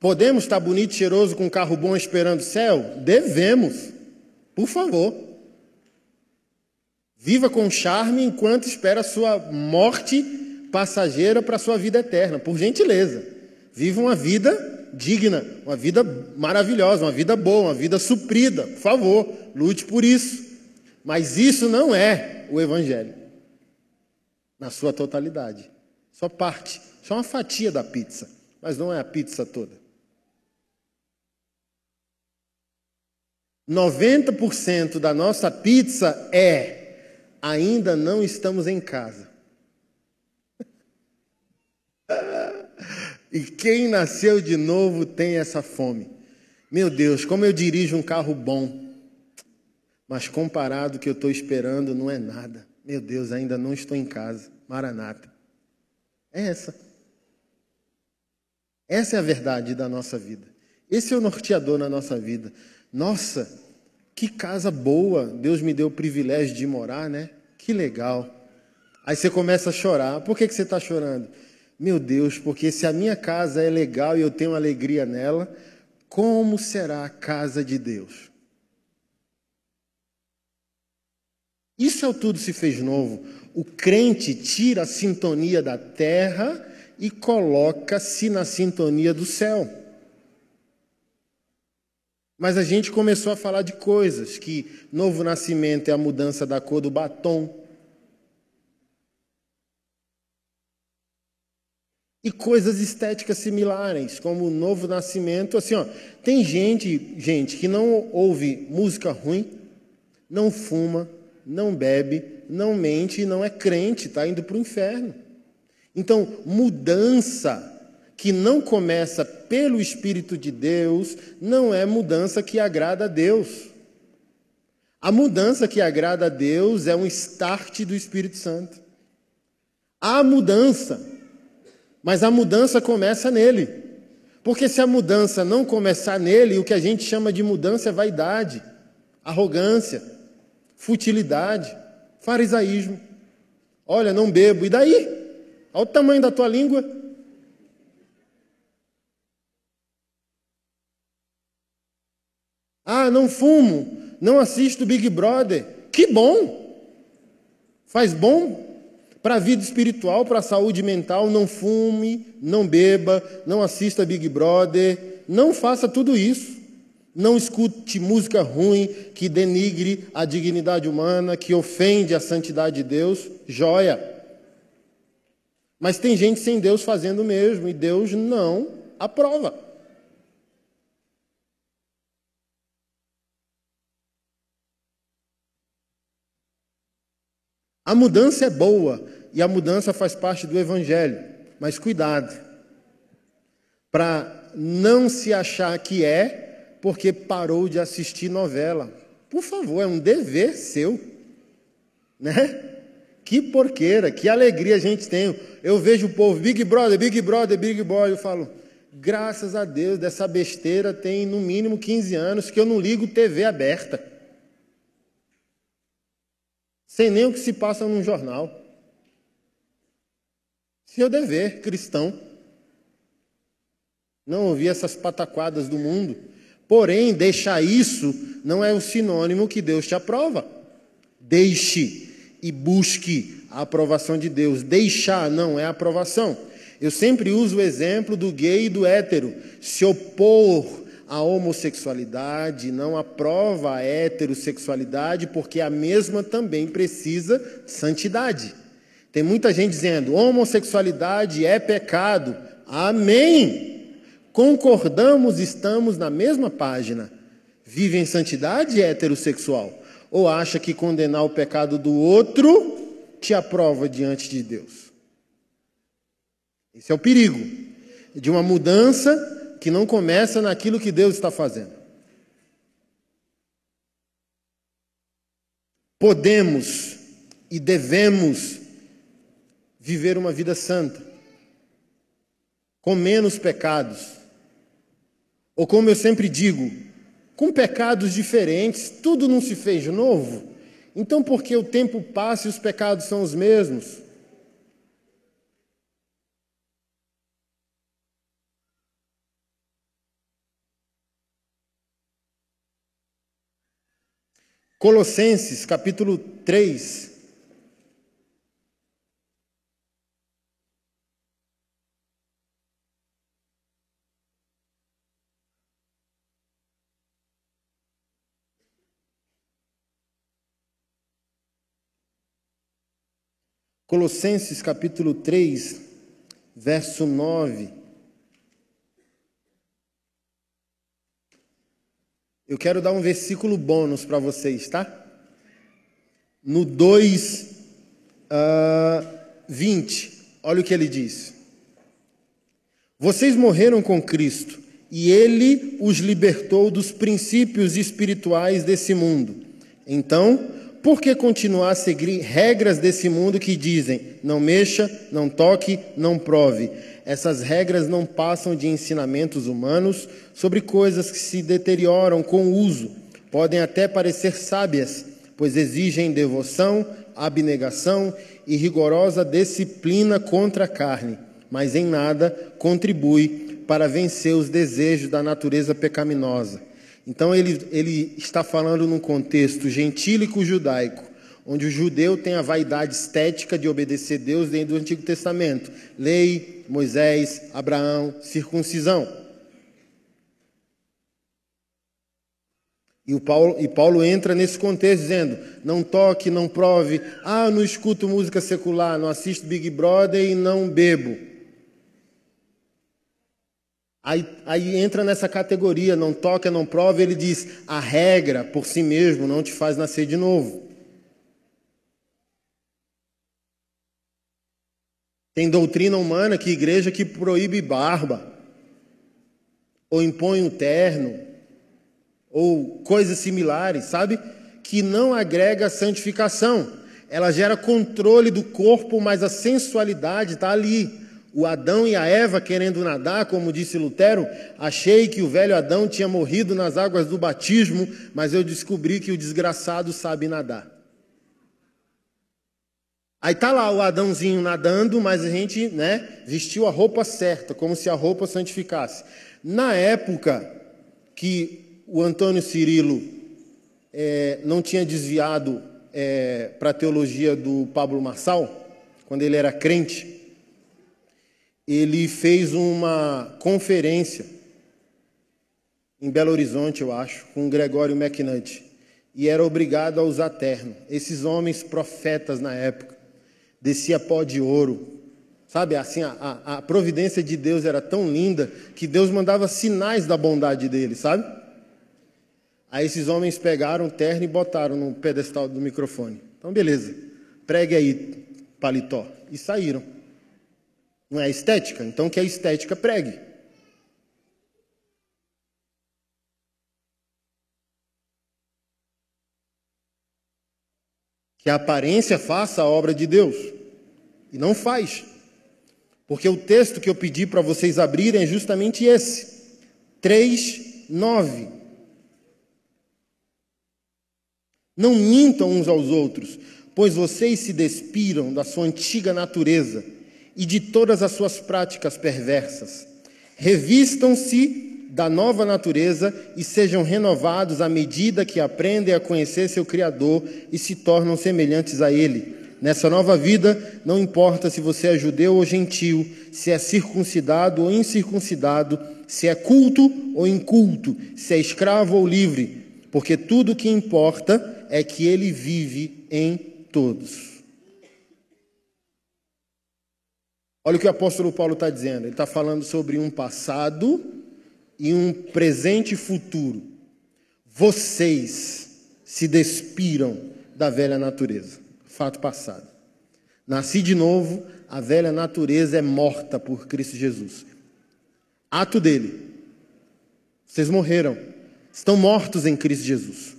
Podemos estar bonito, cheiroso, com carro bom esperando o céu? Devemos. Por favor. Viva com charme enquanto espera a sua morte passageira para a sua vida eterna. Por gentileza. Viva uma vida digna, uma vida maravilhosa, uma vida boa, uma vida suprida. Por favor, lute por isso. Mas isso não é o Evangelho. Na sua totalidade. Só parte, só uma fatia da pizza. Mas não é a pizza toda. 90% da nossa pizza é ainda não estamos em casa. E quem nasceu de novo tem essa fome. Meu Deus, como eu dirijo um carro bom, mas comparado ao que eu estou esperando, não é nada. Meu Deus, ainda não estou em casa. Maranata. É essa. Essa é a verdade da nossa vida. Esse é o norteador na nossa vida. Nossa, que casa boa, Deus me deu o privilégio de morar, né? Que legal. Aí você começa a chorar. Por que, que você está chorando? Meu Deus, porque se a minha casa é legal e eu tenho alegria nela, como será a casa de Deus? Isso é o tudo se fez novo. O crente tira a sintonia da terra e coloca-se na sintonia do céu. Mas a gente começou a falar de coisas, que novo nascimento é a mudança da cor do batom. E coisas estéticas similares, como o novo nascimento, assim, ó, tem gente, gente que não ouve música ruim, não fuma, não bebe, não mente e não é crente, está indo para o inferno. Então, mudança que não começa pelo Espírito de Deus, não é mudança que agrada a Deus. A mudança que agrada a Deus é um start do Espírito Santo. Há mudança, mas a mudança começa nele. Porque se a mudança não começar nele, o que a gente chama de mudança é vaidade, arrogância, futilidade, farisaísmo. Olha, não bebo, e daí? Olha o tamanho da tua língua. Ah, não fumo, não assisto Big Brother. Que bom! Faz bom para a vida espiritual, para a saúde mental. Não fume, não beba, não assista Big Brother. Não faça tudo isso. Não escute música ruim que denigre a dignidade humana, que ofende a santidade de Deus. Joia! Mas tem gente sem Deus fazendo o mesmo e Deus não aprova. A mudança é boa e a mudança faz parte do Evangelho, mas cuidado, para não se achar que é porque parou de assistir novela. Por favor, é um dever seu, né? Que porqueira, que alegria a gente tem. Eu vejo o povo, Big Brother, Big Brother, Big Brother, eu falo, graças a Deus, dessa besteira tem no mínimo 15 anos que eu não ligo TV aberta sem nem o que se passa num jornal. Seu dever cristão. Não ouvir essas pataquadas do mundo. Porém, deixar isso não é o sinônimo que Deus te aprova. Deixe e busque a aprovação de Deus. Deixar não é aprovação. Eu sempre uso o exemplo do gay e do hétero. Se opor à homossexualidade não aprova a heterossexualidade, porque a mesma também precisa de santidade. Tem muita gente dizendo: homossexualidade é pecado. Amém. Concordamos, estamos na mesma página. Vive em santidade heterossexual? Ou acha que condenar o pecado do outro te aprova diante de Deus? Esse é o perigo de uma mudança que não começa naquilo que Deus está fazendo. Podemos e devemos viver uma vida santa, com menos pecados, ou como eu sempre digo, com pecados diferentes, tudo não se fez novo. Então, porque o tempo passa e os pecados são os mesmos? Colossenses capítulo 3. Colossenses capítulo 3, verso 9. Eu quero dar um versículo bônus para vocês, tá? No 2, uh, 20, olha o que ele diz. Vocês morreram com Cristo e ele os libertou dos princípios espirituais desse mundo. Então, por que continuar a seguir regras desse mundo que dizem não mexa, não toque, não prove? essas regras não passam de ensinamentos humanos sobre coisas que se deterioram com o uso. Podem até parecer sábias, pois exigem devoção, abnegação e rigorosa disciplina contra a carne, mas em nada contribui para vencer os desejos da natureza pecaminosa. Então ele, ele está falando num contexto gentílico judaico, onde o judeu tem a vaidade estética de obedecer Deus dentro do Antigo Testamento. Lei, Moisés, Abraão, circuncisão. E, o Paulo, e Paulo entra nesse contexto dizendo: não toque, não prove, ah, não escuto música secular, não assisto Big Brother e não bebo. Aí, aí entra nessa categoria, não toca, não prove, ele diz: a regra por si mesmo não te faz nascer de novo. Tem doutrina humana que igreja que proíbe barba, ou impõe um terno, ou coisas similares, sabe? Que não agrega santificação. Ela gera controle do corpo, mas a sensualidade está ali. O Adão e a Eva querendo nadar, como disse Lutero, achei que o velho Adão tinha morrido nas águas do batismo, mas eu descobri que o desgraçado sabe nadar. Aí tá lá o Adãozinho nadando, mas a gente, né, vestiu a roupa certa, como se a roupa santificasse. Na época que o Antônio Cirilo é, não tinha desviado é, para a teologia do Pablo Marçal, quando ele era crente, ele fez uma conferência em Belo Horizonte, eu acho, com Gregório McNutt, e era obrigado a usar terno. Esses homens profetas na época descia pó de ouro. Sabe, assim, a, a, providência de Deus era tão linda que Deus mandava sinais da bondade dele, sabe? Aí esses homens pegaram o terno e botaram no pedestal do microfone. Então, beleza, pregue aí, paletó. E saíram. Não é estética? Então, que a estética pregue. Que a aparência faça a obra de Deus. E não faz. Porque o texto que eu pedi para vocês abrirem é justamente esse. 3, 9. Não mintam uns aos outros, pois vocês se despiram da sua antiga natureza e de todas as suas práticas perversas. Revistam-se da nova natureza e sejam renovados à medida que aprendem a conhecer seu Criador e se tornam semelhantes a Ele. Nessa nova vida, não importa se você é judeu ou gentil, se é circuncidado ou incircuncidado, se é culto ou inculto, se é escravo ou livre, porque tudo o que importa é que ele vive em todos. Olha o que o apóstolo Paulo está dizendo. Ele está falando sobre um passado e um presente e futuro. Vocês se despiram da velha natureza. Fato passado. Nasci de novo, a velha natureza é morta por Cristo Jesus. Ato dele. Vocês morreram. Estão mortos em Cristo Jesus.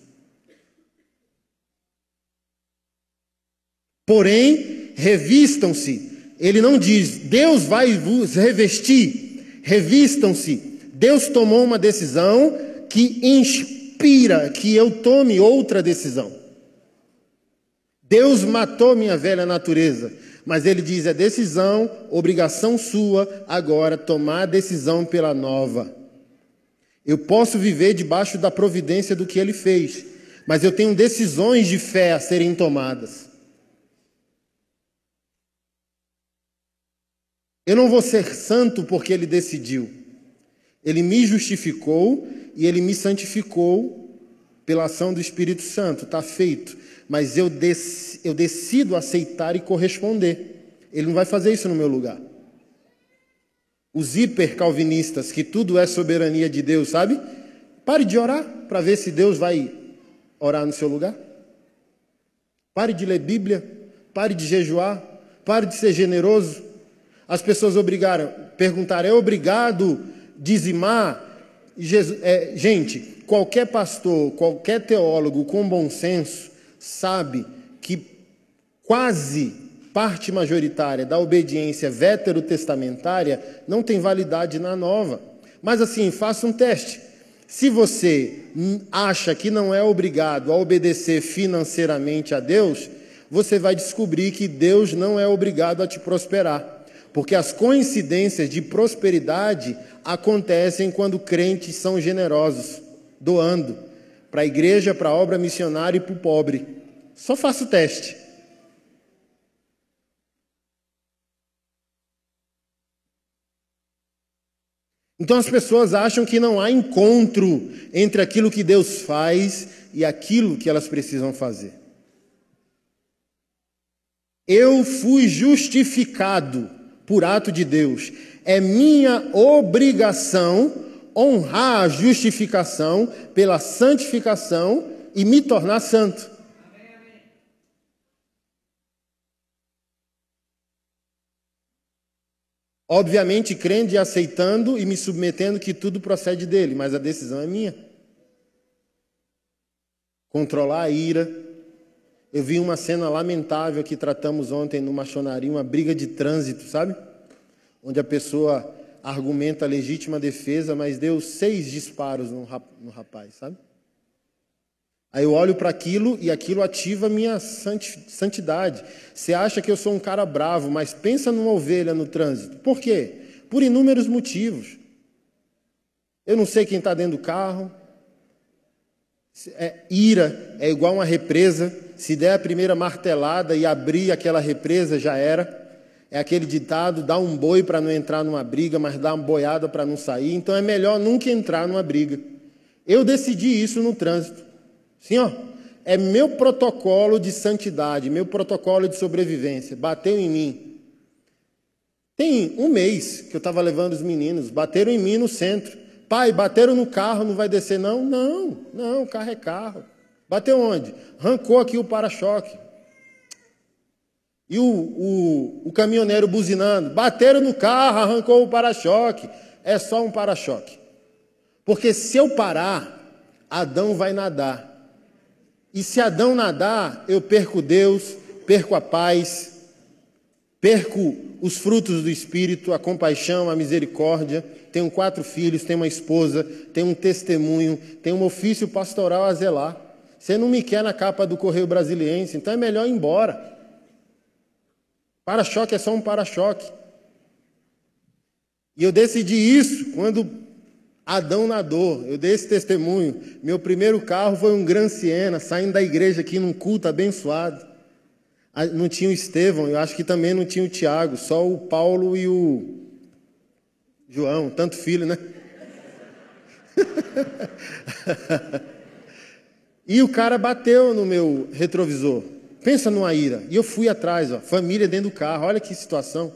Porém, revistam-se ele não diz, Deus vai vos revestir, revistam-se. Deus tomou uma decisão que inspira que eu tome outra decisão. Deus matou minha velha natureza, mas ele diz: é decisão, obrigação sua agora tomar a decisão pela nova. Eu posso viver debaixo da providência do que ele fez, mas eu tenho decisões de fé a serem tomadas. Eu não vou ser santo porque ele decidiu. Ele me justificou e ele me santificou pela ação do Espírito Santo, está feito. Mas eu, dec eu decido aceitar e corresponder. Ele não vai fazer isso no meu lugar. Os hiper-calvinistas, que tudo é soberania de Deus, sabe? Pare de orar para ver se Deus vai orar no seu lugar. Pare de ler Bíblia. Pare de jejuar. Pare de ser generoso. As pessoas obrigaram, perguntaram, é obrigado dizimar? Jesus, é, gente, qualquer pastor, qualquer teólogo com bom senso sabe que quase parte majoritária da obediência veterotestamentária não tem validade na nova. Mas assim, faça um teste. Se você acha que não é obrigado a obedecer financeiramente a Deus, você vai descobrir que Deus não é obrigado a te prosperar. Porque as coincidências de prosperidade acontecem quando crentes são generosos, doando para a igreja, para a obra missionária e para o pobre. Só faça o teste. Então as pessoas acham que não há encontro entre aquilo que Deus faz e aquilo que elas precisam fazer. Eu fui justificado por ato de Deus. É minha obrigação honrar a justificação pela santificação e me tornar santo. Obviamente, crendo e aceitando e me submetendo que tudo procede dele, mas a decisão é minha. Controlar a ira, eu vi uma cena lamentável que tratamos ontem no machonaria, uma briga de trânsito, sabe? Onde a pessoa argumenta legítima defesa, mas deu seis disparos no rapaz, sabe? Aí eu olho para aquilo e aquilo ativa a minha santidade. Você acha que eu sou um cara bravo, mas pensa numa ovelha no trânsito. Por quê? Por inúmeros motivos. Eu não sei quem está dentro do carro. É, ira é igual uma represa. Se der a primeira martelada e abrir aquela represa, já era. É aquele ditado: dá um boi para não entrar numa briga, mas dá uma boiada para não sair. Então é melhor nunca entrar numa briga. Eu decidi isso no trânsito. Sim, ó. É meu protocolo de santidade, meu protocolo de sobrevivência. Bateu em mim. Tem um mês que eu estava levando os meninos, bateram em mim no centro. Pai, bateram no carro, não vai descer não? Não, não, carro é carro. Bateu onde? Arrancou aqui o para-choque. E o, o, o caminhoneiro buzinando. Bateram no carro, arrancou o para-choque. É só um para-choque. Porque se eu parar, Adão vai nadar. E se Adão nadar, eu perco Deus, perco a paz, perco os frutos do Espírito, a compaixão, a misericórdia. Tenho quatro filhos, tenho uma esposa, tenho um testemunho, tenho um ofício pastoral a zelar. Você não me quer na capa do Correio Brasiliense, então é melhor ir embora. Para-choque é só um para-choque. E eu decidi isso quando Adão nadou. Eu dei esse testemunho. Meu primeiro carro foi um Gran Siena, saindo da igreja aqui num culto abençoado. Ah, não tinha o Estevão, eu acho que também não tinha o Tiago, só o Paulo e o João, tanto filho, né? e o cara bateu no meu retrovisor. Pensa numa ira. E eu fui atrás, ó, família dentro do carro, olha que situação.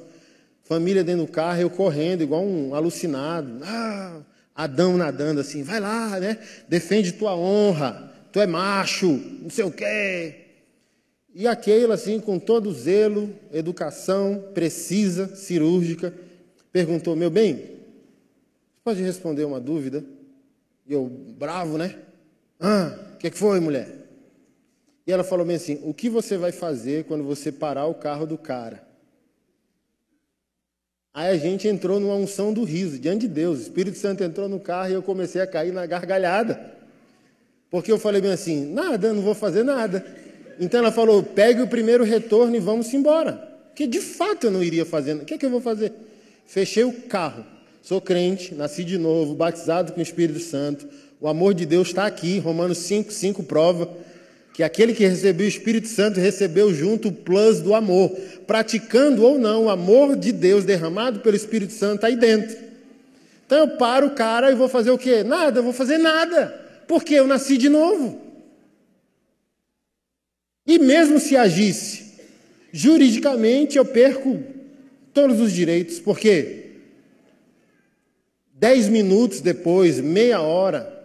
Família dentro do carro, eu correndo, igual um alucinado. Ah, Adão nadando assim, vai lá, né? Defende tua honra, tu é macho, não sei o quê. E a Keila, assim, com todo zelo, educação precisa, cirúrgica, perguntou: Meu bem, pode responder uma dúvida? E eu, bravo, né? Ah, que, que foi, mulher? E ela falou bem assim: O que você vai fazer quando você parar o carro do cara? Aí a gente entrou numa unção do riso, diante de Deus. O Espírito Santo entrou no carro e eu comecei a cair na gargalhada. Porque eu falei bem assim: Nada, não vou fazer nada. Então ela falou: pegue o primeiro retorno e vamos embora. Porque de fato eu não iria fazer. O que é que eu vou fazer? Fechei o carro. Sou crente, nasci de novo, batizado com o Espírito Santo. O amor de Deus está aqui. Romanos 5, 5 prova que aquele que recebeu o Espírito Santo recebeu junto o plus do amor. Praticando ou não, o amor de Deus derramado pelo Espírito Santo aí dentro. Então eu paro o cara e vou fazer o quê? Nada, eu vou fazer nada. Porque eu nasci de novo. E mesmo se agisse, juridicamente eu perco todos os direitos, porque dez minutos depois, meia hora,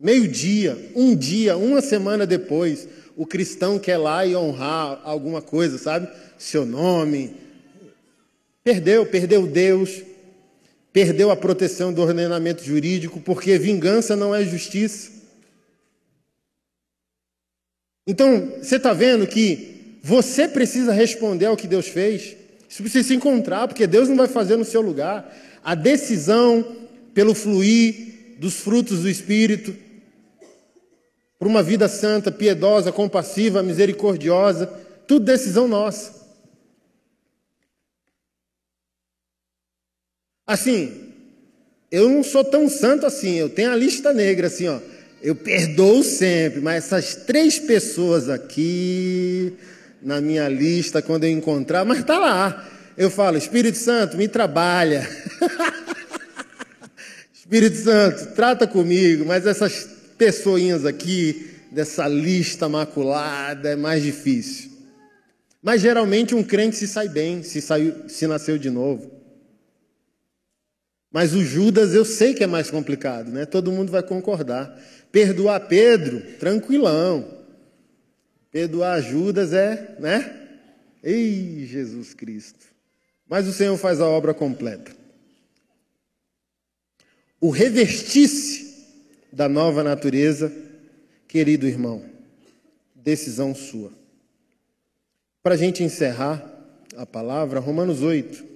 meio-dia, um dia, uma semana depois, o cristão quer lá e honrar alguma coisa, sabe? Seu nome. Perdeu, perdeu Deus, perdeu a proteção do ordenamento jurídico, porque vingança não é justiça. Então, você está vendo que você precisa responder ao que Deus fez. Isso precisa se encontrar, porque Deus não vai fazer no seu lugar. A decisão pelo fluir dos frutos do Espírito, por uma vida santa, piedosa, compassiva, misericordiosa, tudo decisão nossa. Assim, eu não sou tão santo assim, eu tenho a lista negra assim, ó. Eu perdoo sempre, mas essas três pessoas aqui na minha lista, quando eu encontrar, mas está lá. Eu falo, Espírito Santo, me trabalha. Espírito Santo, trata comigo, mas essas pessoinhas aqui, dessa lista maculada, é mais difícil. Mas geralmente um crente se sai bem, se, saiu, se nasceu de novo. Mas o Judas eu sei que é mais complicado, né? Todo mundo vai concordar. Perdoar Pedro, tranquilão. Perdoar Judas é, né? Ei, Jesus Cristo. Mas o Senhor faz a obra completa. O revestisse da nova natureza, querido irmão, decisão sua. Para a gente encerrar a palavra, Romanos 8.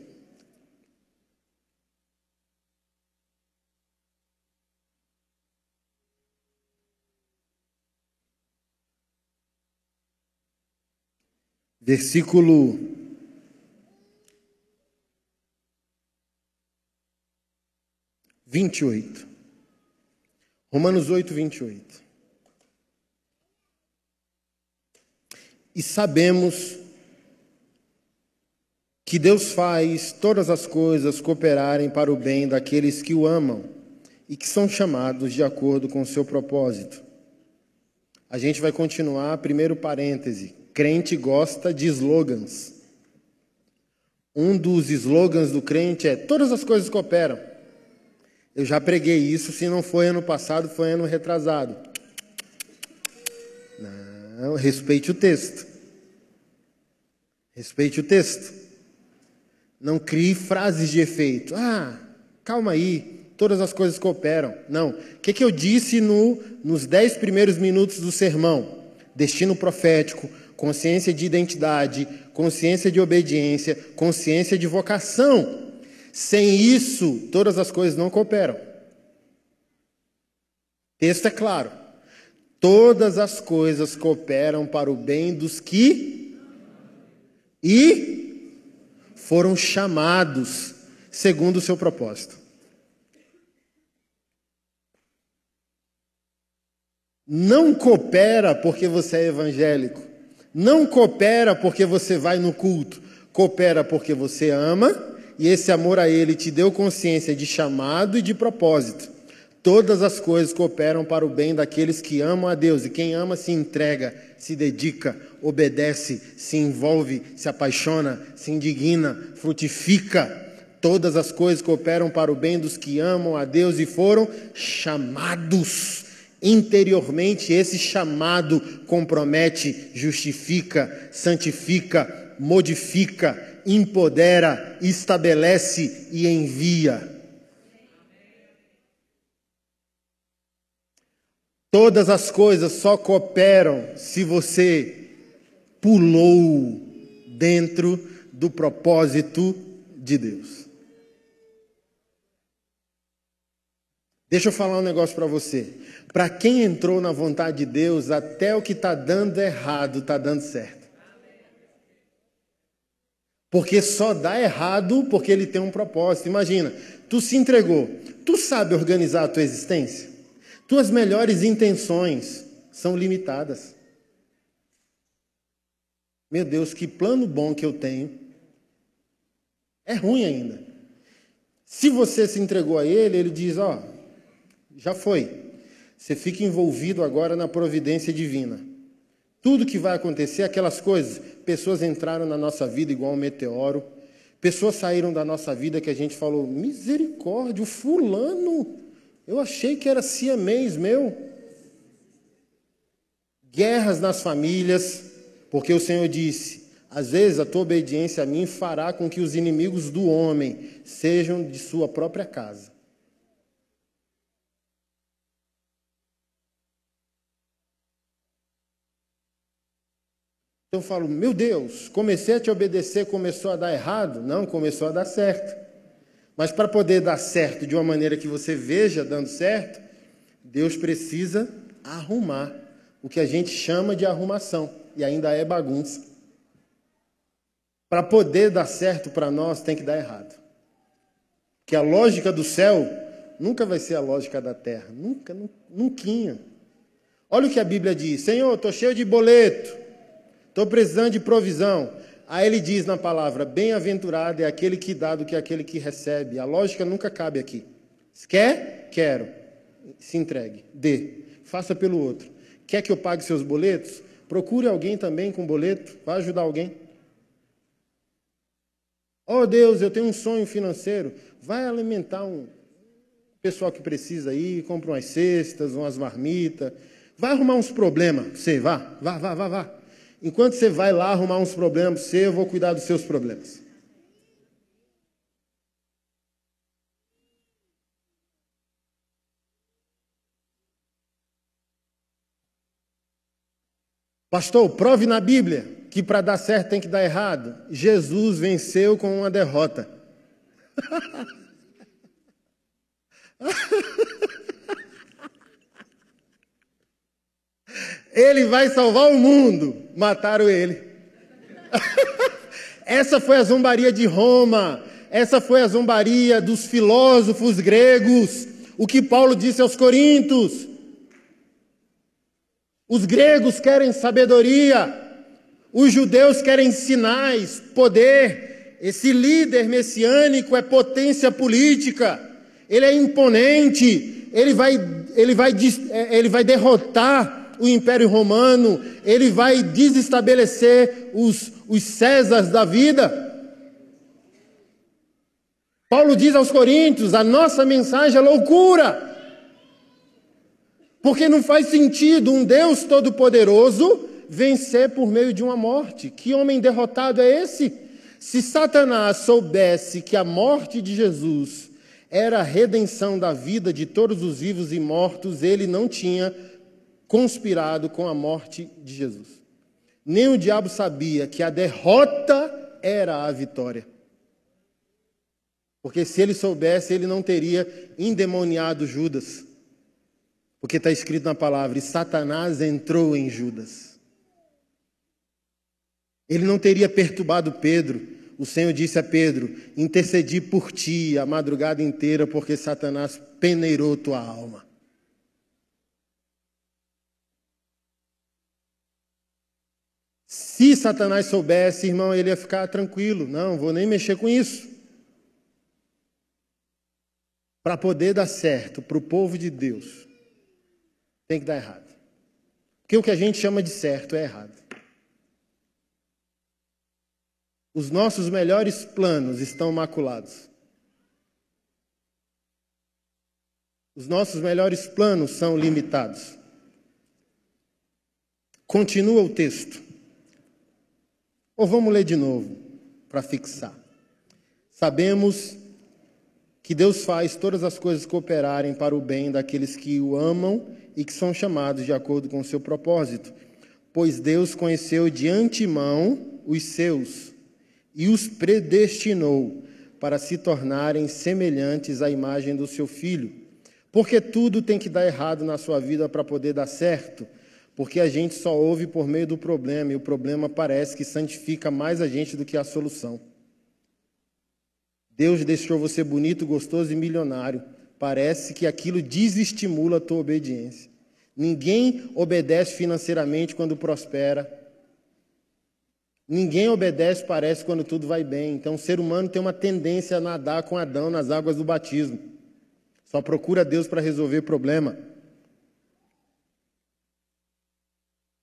versículo vinte e oito. Romanos oito, vinte e oito. E sabemos que Deus faz todas as coisas cooperarem para o bem daqueles que o amam e que são chamados de acordo com o seu propósito. A gente vai continuar, primeiro parêntese, Crente gosta de slogans. Um dos slogans do crente é: todas as coisas cooperam. Eu já preguei isso, se não foi ano passado, foi ano retrasado. Não, respeite o texto. Respeite o texto. Não crie frases de efeito. Ah, calma aí, todas as coisas cooperam. Não. O que, que eu disse no, nos dez primeiros minutos do sermão? Destino profético, consciência de identidade, consciência de obediência, consciência de vocação. Sem isso, todas as coisas não cooperam. Texto é claro. Todas as coisas cooperam para o bem dos que e foram chamados segundo o seu propósito. Não coopera porque você é evangélico. Não coopera porque você vai no culto. Coopera porque você ama e esse amor a Ele te deu consciência de chamado e de propósito. Todas as coisas cooperam para o bem daqueles que amam a Deus. E quem ama se entrega, se dedica, obedece, se envolve, se apaixona, se indigna, frutifica. Todas as coisas cooperam para o bem dos que amam a Deus e foram chamados. Interiormente, esse chamado compromete, justifica, santifica, modifica, empodera, estabelece e envia. Todas as coisas só cooperam se você pulou dentro do propósito de Deus. Deixa eu falar um negócio para você. Para quem entrou na vontade de Deus, até o que está dando errado está dando certo. Porque só dá errado porque ele tem um propósito. Imagina, tu se entregou, tu sabe organizar a tua existência? Tuas melhores intenções são limitadas. Meu Deus, que plano bom que eu tenho. É ruim ainda. Se você se entregou a ele, ele diz: Ó, já foi. Você fica envolvido agora na providência divina. Tudo que vai acontecer, aquelas coisas, pessoas entraram na nossa vida igual um meteoro, pessoas saíram da nossa vida que a gente falou: misericórdia, o fulano eu achei que era siamês meu. Guerras nas famílias, porque o Senhor disse: às vezes a tua obediência a mim fará com que os inimigos do homem sejam de sua própria casa. Eu falo, meu Deus, comecei a te obedecer, começou a dar errado? Não, começou a dar certo. Mas para poder dar certo de uma maneira que você veja dando certo, Deus precisa arrumar o que a gente chama de arrumação, e ainda é bagunça. Para poder dar certo para nós, tem que dar errado. Que a lógica do céu nunca vai ser a lógica da terra, nunca, nunca. Olha o que a Bíblia diz: Senhor, estou cheio de boleto, estou precisando de provisão. Aí ele diz na palavra: bem-aventurado é aquele que dá do que aquele que recebe. A lógica nunca cabe aqui. Quer? Quero. Se entregue. Dê. Faça pelo outro. Quer que eu pague seus boletos? Procure alguém também com boleto. Vai ajudar alguém. Oh Deus, eu tenho um sonho financeiro. Vai alimentar um pessoal que precisa aí, compra umas cestas, umas marmitas. Vai arrumar uns problemas. Você, vá, vá, vá, vá, vá. Enquanto você vai lá arrumar uns problemas você, eu vou cuidar dos seus problemas. Pastor, prove na Bíblia que para dar certo tem que dar errado. Jesus venceu com uma derrota. Ele vai salvar o mundo. Mataram ele. Essa foi a zombaria de Roma. Essa foi a zombaria dos filósofos gregos. O que Paulo disse aos Coríntios. Os gregos querem sabedoria. Os judeus querem sinais, poder. Esse líder messiânico é potência política. Ele é imponente. Ele vai, ele vai, ele vai derrotar o Império Romano, ele vai desestabelecer os, os Césares da vida. Paulo diz aos Coríntios: a nossa mensagem é loucura. Porque não faz sentido um Deus todo-poderoso vencer por meio de uma morte. Que homem derrotado é esse? Se Satanás soubesse que a morte de Jesus era a redenção da vida de todos os vivos e mortos, ele não tinha conspirado com a morte de Jesus. Nem o diabo sabia que a derrota era a vitória. Porque se ele soubesse, ele não teria endemoniado Judas. Porque está escrito na palavra: e Satanás entrou em Judas. Ele não teria perturbado Pedro, o Senhor disse a Pedro: Intercedi por ti a madrugada inteira, porque Satanás peneirou tua alma. Se Satanás soubesse, irmão, ele ia ficar tranquilo. Não, vou nem mexer com isso. Para poder dar certo para o povo de Deus, tem que dar errado. Porque o que a gente chama de certo é errado. Os nossos melhores planos estão maculados. Os nossos melhores planos são limitados. Continua o texto. Ou vamos ler de novo, para fixar. Sabemos que Deus faz todas as coisas cooperarem para o bem daqueles que o amam e que são chamados de acordo com o seu propósito. Pois Deus conheceu de antemão os seus e os predestinou para se tornarem semelhantes à imagem do seu filho. Porque tudo tem que dar errado na sua vida para poder dar certo. Porque a gente só ouve por meio do problema e o problema parece que santifica mais a gente do que a solução. Deus deixou você bonito, gostoso e milionário. Parece que aquilo desestimula a tua obediência. Ninguém obedece financeiramente quando prospera. Ninguém obedece, parece, quando tudo vai bem. Então, o ser humano tem uma tendência a nadar com Adão nas águas do batismo. Só procura Deus para resolver problema.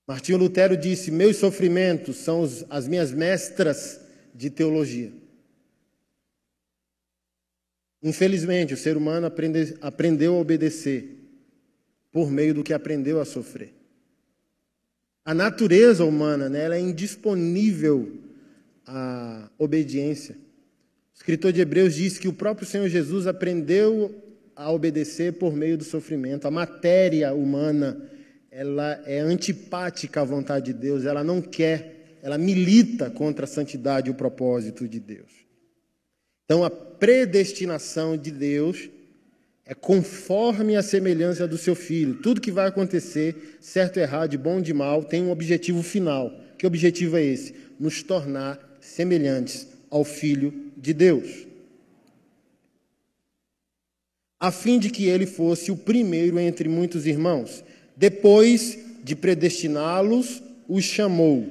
Martinho Lutero disse: Meus sofrimentos são as minhas mestras de teologia. Infelizmente, o ser humano aprende, aprendeu a obedecer por meio do que aprendeu a sofrer. A natureza humana né, ela é indisponível à obediência. O escritor de Hebreus diz que o próprio Senhor Jesus aprendeu a obedecer por meio do sofrimento. A matéria humana ela é antipática à vontade de Deus, ela não quer, ela milita contra a santidade e o propósito de Deus. Então, a predestinação de Deus é conforme a semelhança do seu filho. Tudo que vai acontecer, certo, errado, de bom, de mal, tem um objetivo final. Que objetivo é esse? Nos tornar semelhantes ao filho de Deus. A fim de que ele fosse o primeiro entre muitos irmãos. Depois de predestiná-los, os chamou.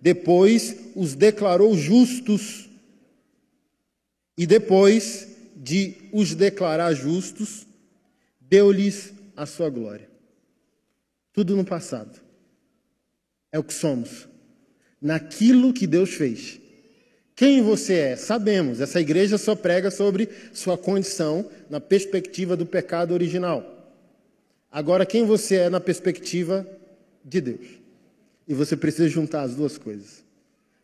Depois os declarou justos. E depois de os declarar justos, deu-lhes a sua glória. Tudo no passado. É o que somos. Naquilo que Deus fez. Quem você é? Sabemos. Essa igreja só prega sobre sua condição na perspectiva do pecado original. Agora, quem você é na perspectiva de Deus? E você precisa juntar as duas coisas.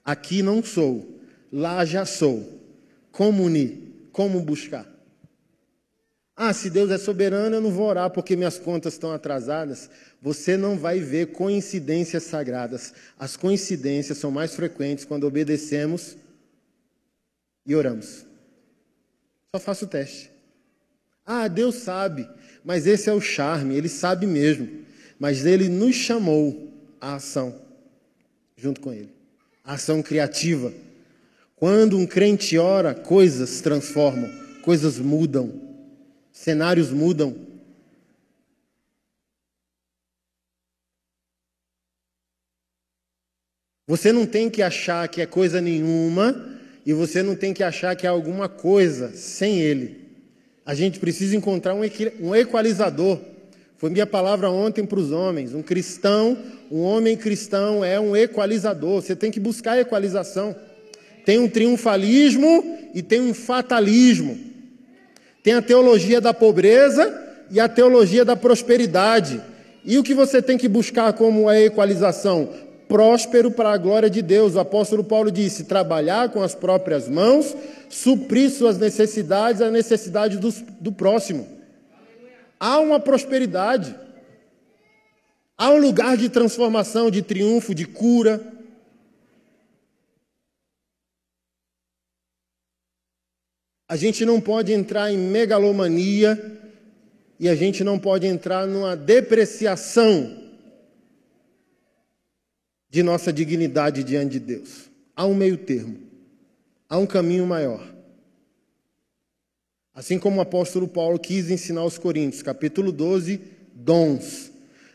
Aqui não sou, lá já sou. Como unir? Como buscar? Ah, se Deus é soberano, eu não vou orar porque minhas contas estão atrasadas. Você não vai ver coincidências sagradas. As coincidências são mais frequentes quando obedecemos e oramos. Só faça o teste. Ah, Deus sabe, mas esse é o charme, ele sabe mesmo. Mas ele nos chamou à ação, junto com ele. A ação criativa quando um crente ora, coisas transformam, coisas mudam, cenários mudam. Você não tem que achar que é coisa nenhuma e você não tem que achar que é alguma coisa sem ele. A gente precisa encontrar um equalizador. Foi minha palavra ontem para os homens. Um cristão, um homem cristão é um equalizador. Você tem que buscar equalização. Tem um triunfalismo e tem um fatalismo. Tem a teologia da pobreza e a teologia da prosperidade. E o que você tem que buscar como a equalização? Próspero para a glória de Deus. O apóstolo Paulo disse: trabalhar com as próprias mãos, suprir suas necessidades, a necessidade do, do próximo. Há uma prosperidade. Há um lugar de transformação, de triunfo, de cura. A gente não pode entrar em megalomania e a gente não pode entrar numa depreciação de nossa dignidade diante de Deus. Há um meio termo. há um caminho maior. Assim como o apóstolo Paulo quis ensinar aos Coríntios, capítulo 12, dons.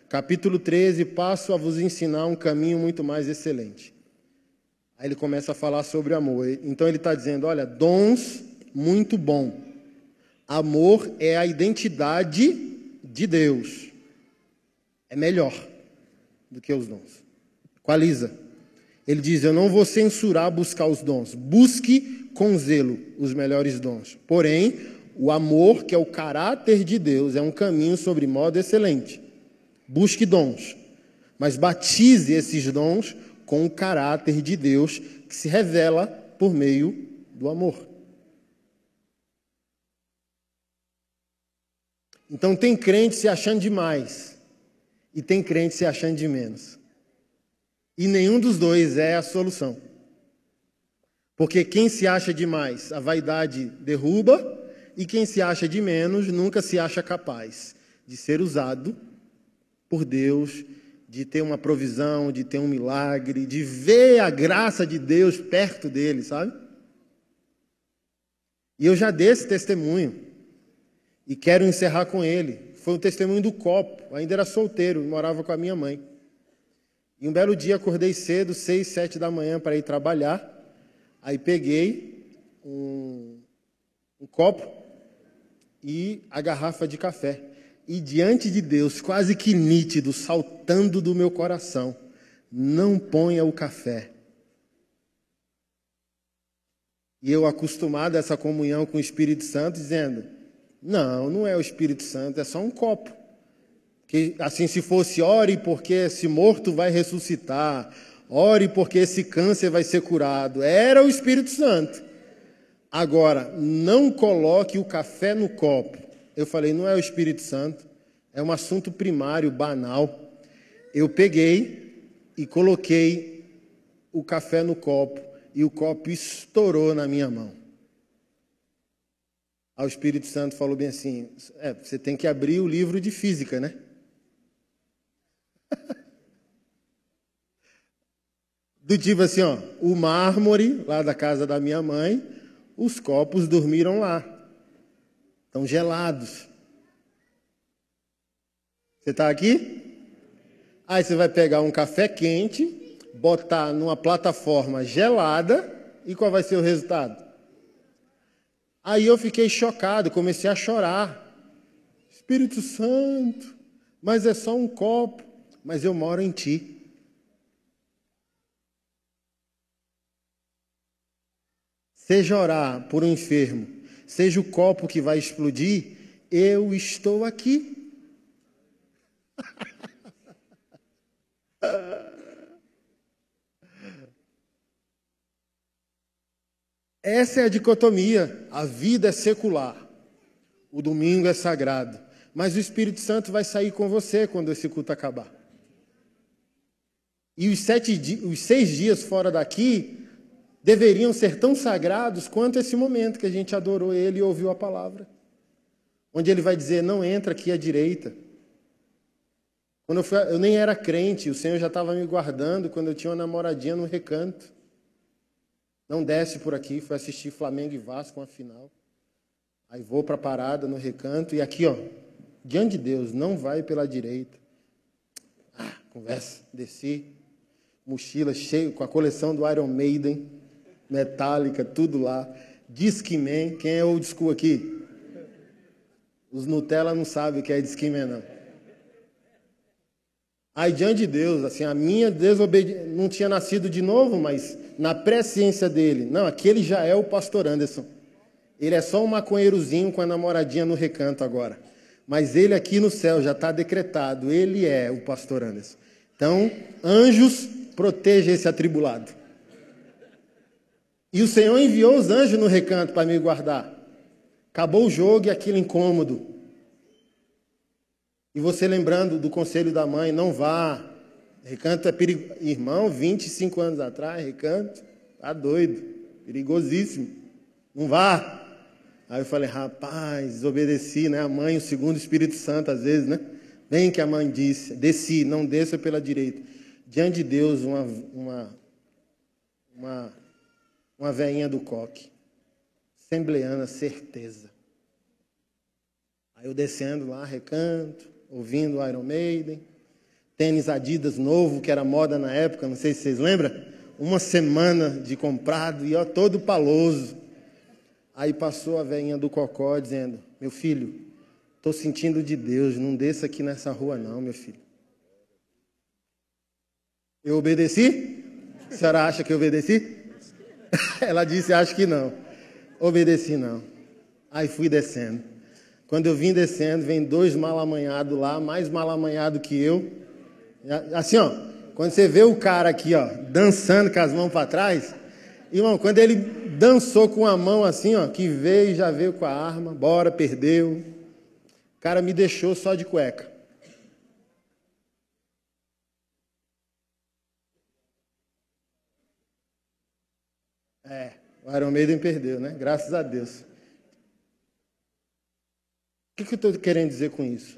Capítulo 13, passo a vos ensinar um caminho muito mais excelente. Aí ele começa a falar sobre amor. Então ele está dizendo: olha, dons, muito bom. Amor é a identidade de Deus. É melhor do que os dons. Qualiza. Ele diz: Eu não vou censurar buscar os dons. Busque com zelo os melhores dons. Porém, o amor, que é o caráter de Deus, é um caminho sobre modo excelente. Busque dons, mas batize esses dons com o caráter de Deus que se revela por meio do amor. Então tem crente se achando demais e tem crente se achando de menos. E nenhum dos dois é a solução. Porque quem se acha demais, a vaidade derruba, e quem se acha de menos nunca se acha capaz de ser usado por Deus de ter uma provisão, de ter um milagre, de ver a graça de Deus perto dele, sabe? E eu já dei esse testemunho e quero encerrar com ele. Foi o testemunho do copo, ainda era solteiro, morava com a minha mãe. E um belo dia acordei cedo, seis, sete da manhã para ir trabalhar. Aí peguei um, um copo e a garrafa de café e diante de Deus, quase que nítido, saltando do meu coração, não ponha o café. E eu acostumado a essa comunhão com o Espírito Santo, dizendo: não, não é o Espírito Santo, é só um copo. Que assim, se fosse, ore porque esse morto vai ressuscitar, ore porque esse câncer vai ser curado. Era o Espírito Santo. Agora, não coloque o café no copo eu falei, não é o Espírito Santo, é um assunto primário, banal. Eu peguei e coloquei o café no copo e o copo estourou na minha mão. Aí o Espírito Santo falou bem assim: é, você tem que abrir o livro de física, né? Do tipo assim, ó, o mármore lá da casa da minha mãe, os copos dormiram lá. Estão gelados. Você está aqui? Aí você vai pegar um café quente, botar numa plataforma gelada e qual vai ser o resultado? Aí eu fiquei chocado, comecei a chorar. Espírito Santo, mas é só um copo, mas eu moro em ti. Seja orar por um enfermo, seja o copo que vai explodir, eu estou aqui. Essa é a dicotomia. A vida é secular. O domingo é sagrado. Mas o Espírito Santo vai sair com você quando esse culto acabar. E os, sete, os seis dias fora daqui deveriam ser tão sagrados quanto esse momento que a gente adorou Ele e ouviu a palavra. Onde Ele vai dizer: Não entra aqui à direita. Quando eu, fui, eu nem era crente, o Senhor já estava me guardando quando eu tinha uma namoradinha no recanto. Não desce por aqui, fui assistir Flamengo e Vasco, uma final. Aí vou para a parada no recanto e aqui, ó, diante de Deus, não vai pela direita. Ah, conversa, desci, mochila cheia com a coleção do Iron Maiden. Metallica, tudo lá. Discman, quem é old school aqui? Os Nutella não sabem o que é Discman, não. Aí, diante de Deus, assim, a minha desobediência, não tinha nascido de novo, mas na presciência dele, não, aquele já é o pastor Anderson. Ele é só um maconheirozinho com a namoradinha no recanto agora. Mas ele aqui no céu já está decretado, ele é o pastor Anderson. Então, anjos, proteja esse atribulado. E o Senhor enviou os anjos no recanto para me guardar. Acabou o jogo e aquilo incômodo. E você lembrando do conselho da mãe, não vá. Recanto é perigo. Irmão, 25 anos atrás, recanto, tá doido, perigosíssimo. Não vá. Aí eu falei, rapaz, desobedeci, né? A mãe, o segundo Espírito Santo, às vezes, né? Bem que a mãe disse, desci, não desça pela direita. Diante de Deus, uma, uma, uma uma veinha do coque. Assembleana, certeza. Aí eu descendo lá, recanto, ouvindo Iron Maiden, tênis Adidas novo, que era moda na época, não sei se vocês lembram. Uma semana de comprado e ó, todo paloso. Aí passou a veinha do cocó dizendo: Meu filho, estou sentindo de Deus, não desça aqui nessa rua, não, meu filho. Eu obedeci? A senhora acha que eu obedeci? Ela disse: Acho que não. Obedeci, não. Aí fui descendo. Quando eu vim descendo, vem dois mal amanhados lá, mais mal amanhado que eu. Assim, ó, quando você vê o cara aqui, ó, dançando com as mãos para trás, irmão, quando ele dançou com a mão assim, ó, que veio já veio com a arma, bora, perdeu. O cara me deixou só de cueca. É, o Iron Maiden perdeu, né? Graças a Deus. O que, que eu estou querendo dizer com isso?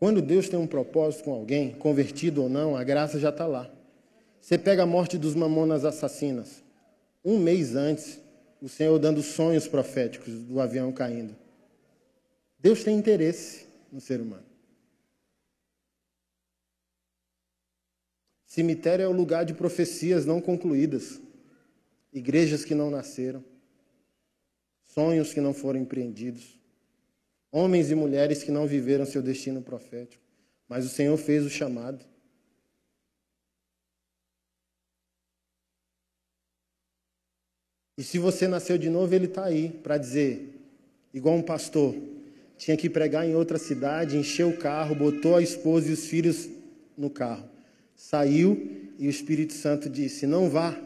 Quando Deus tem um propósito com alguém, convertido ou não, a graça já está lá. Você pega a morte dos mamonas assassinas. Um mês antes, o Senhor dando sonhos proféticos do avião caindo. Deus tem interesse no ser humano. Cemitério é o lugar de profecias não concluídas igrejas que não nasceram, sonhos que não foram empreendidos, homens e mulheres que não viveram seu destino profético, mas o Senhor fez o chamado. E se você nasceu de novo, ele está aí para dizer, igual um pastor, tinha que pregar em outra cidade, encheu o carro, botou a esposa e os filhos no carro. Saiu e o Espírito Santo disse: Não vá,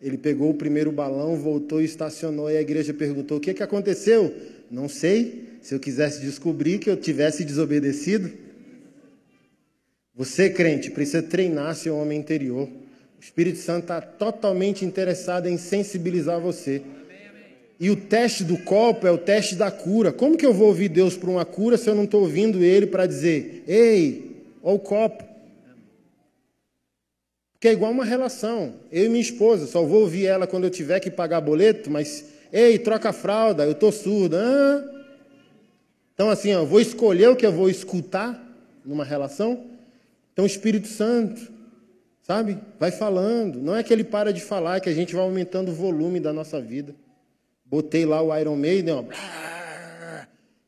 ele pegou o primeiro balão, voltou e estacionou. E a igreja perguntou: O que, que aconteceu? Não sei. Se eu quisesse descobrir que eu tivesse desobedecido. Você, crente, precisa treinar seu homem interior. O Espírito Santo está totalmente interessado em sensibilizar você. E o teste do copo é o teste da cura. Como que eu vou ouvir Deus para uma cura se eu não estou ouvindo Ele para dizer: Ei, olha o copo. Que é igual uma relação. Eu e minha esposa, só vou ouvir ela quando eu tiver que pagar boleto, mas, ei, troca a fralda, eu estou surdo. Ah. Então, assim, eu vou escolher o que eu vou escutar numa relação. Então, o Espírito Santo, sabe, vai falando. Não é que ele para de falar, é que a gente vai aumentando o volume da nossa vida. Botei lá o Iron Maiden, ó.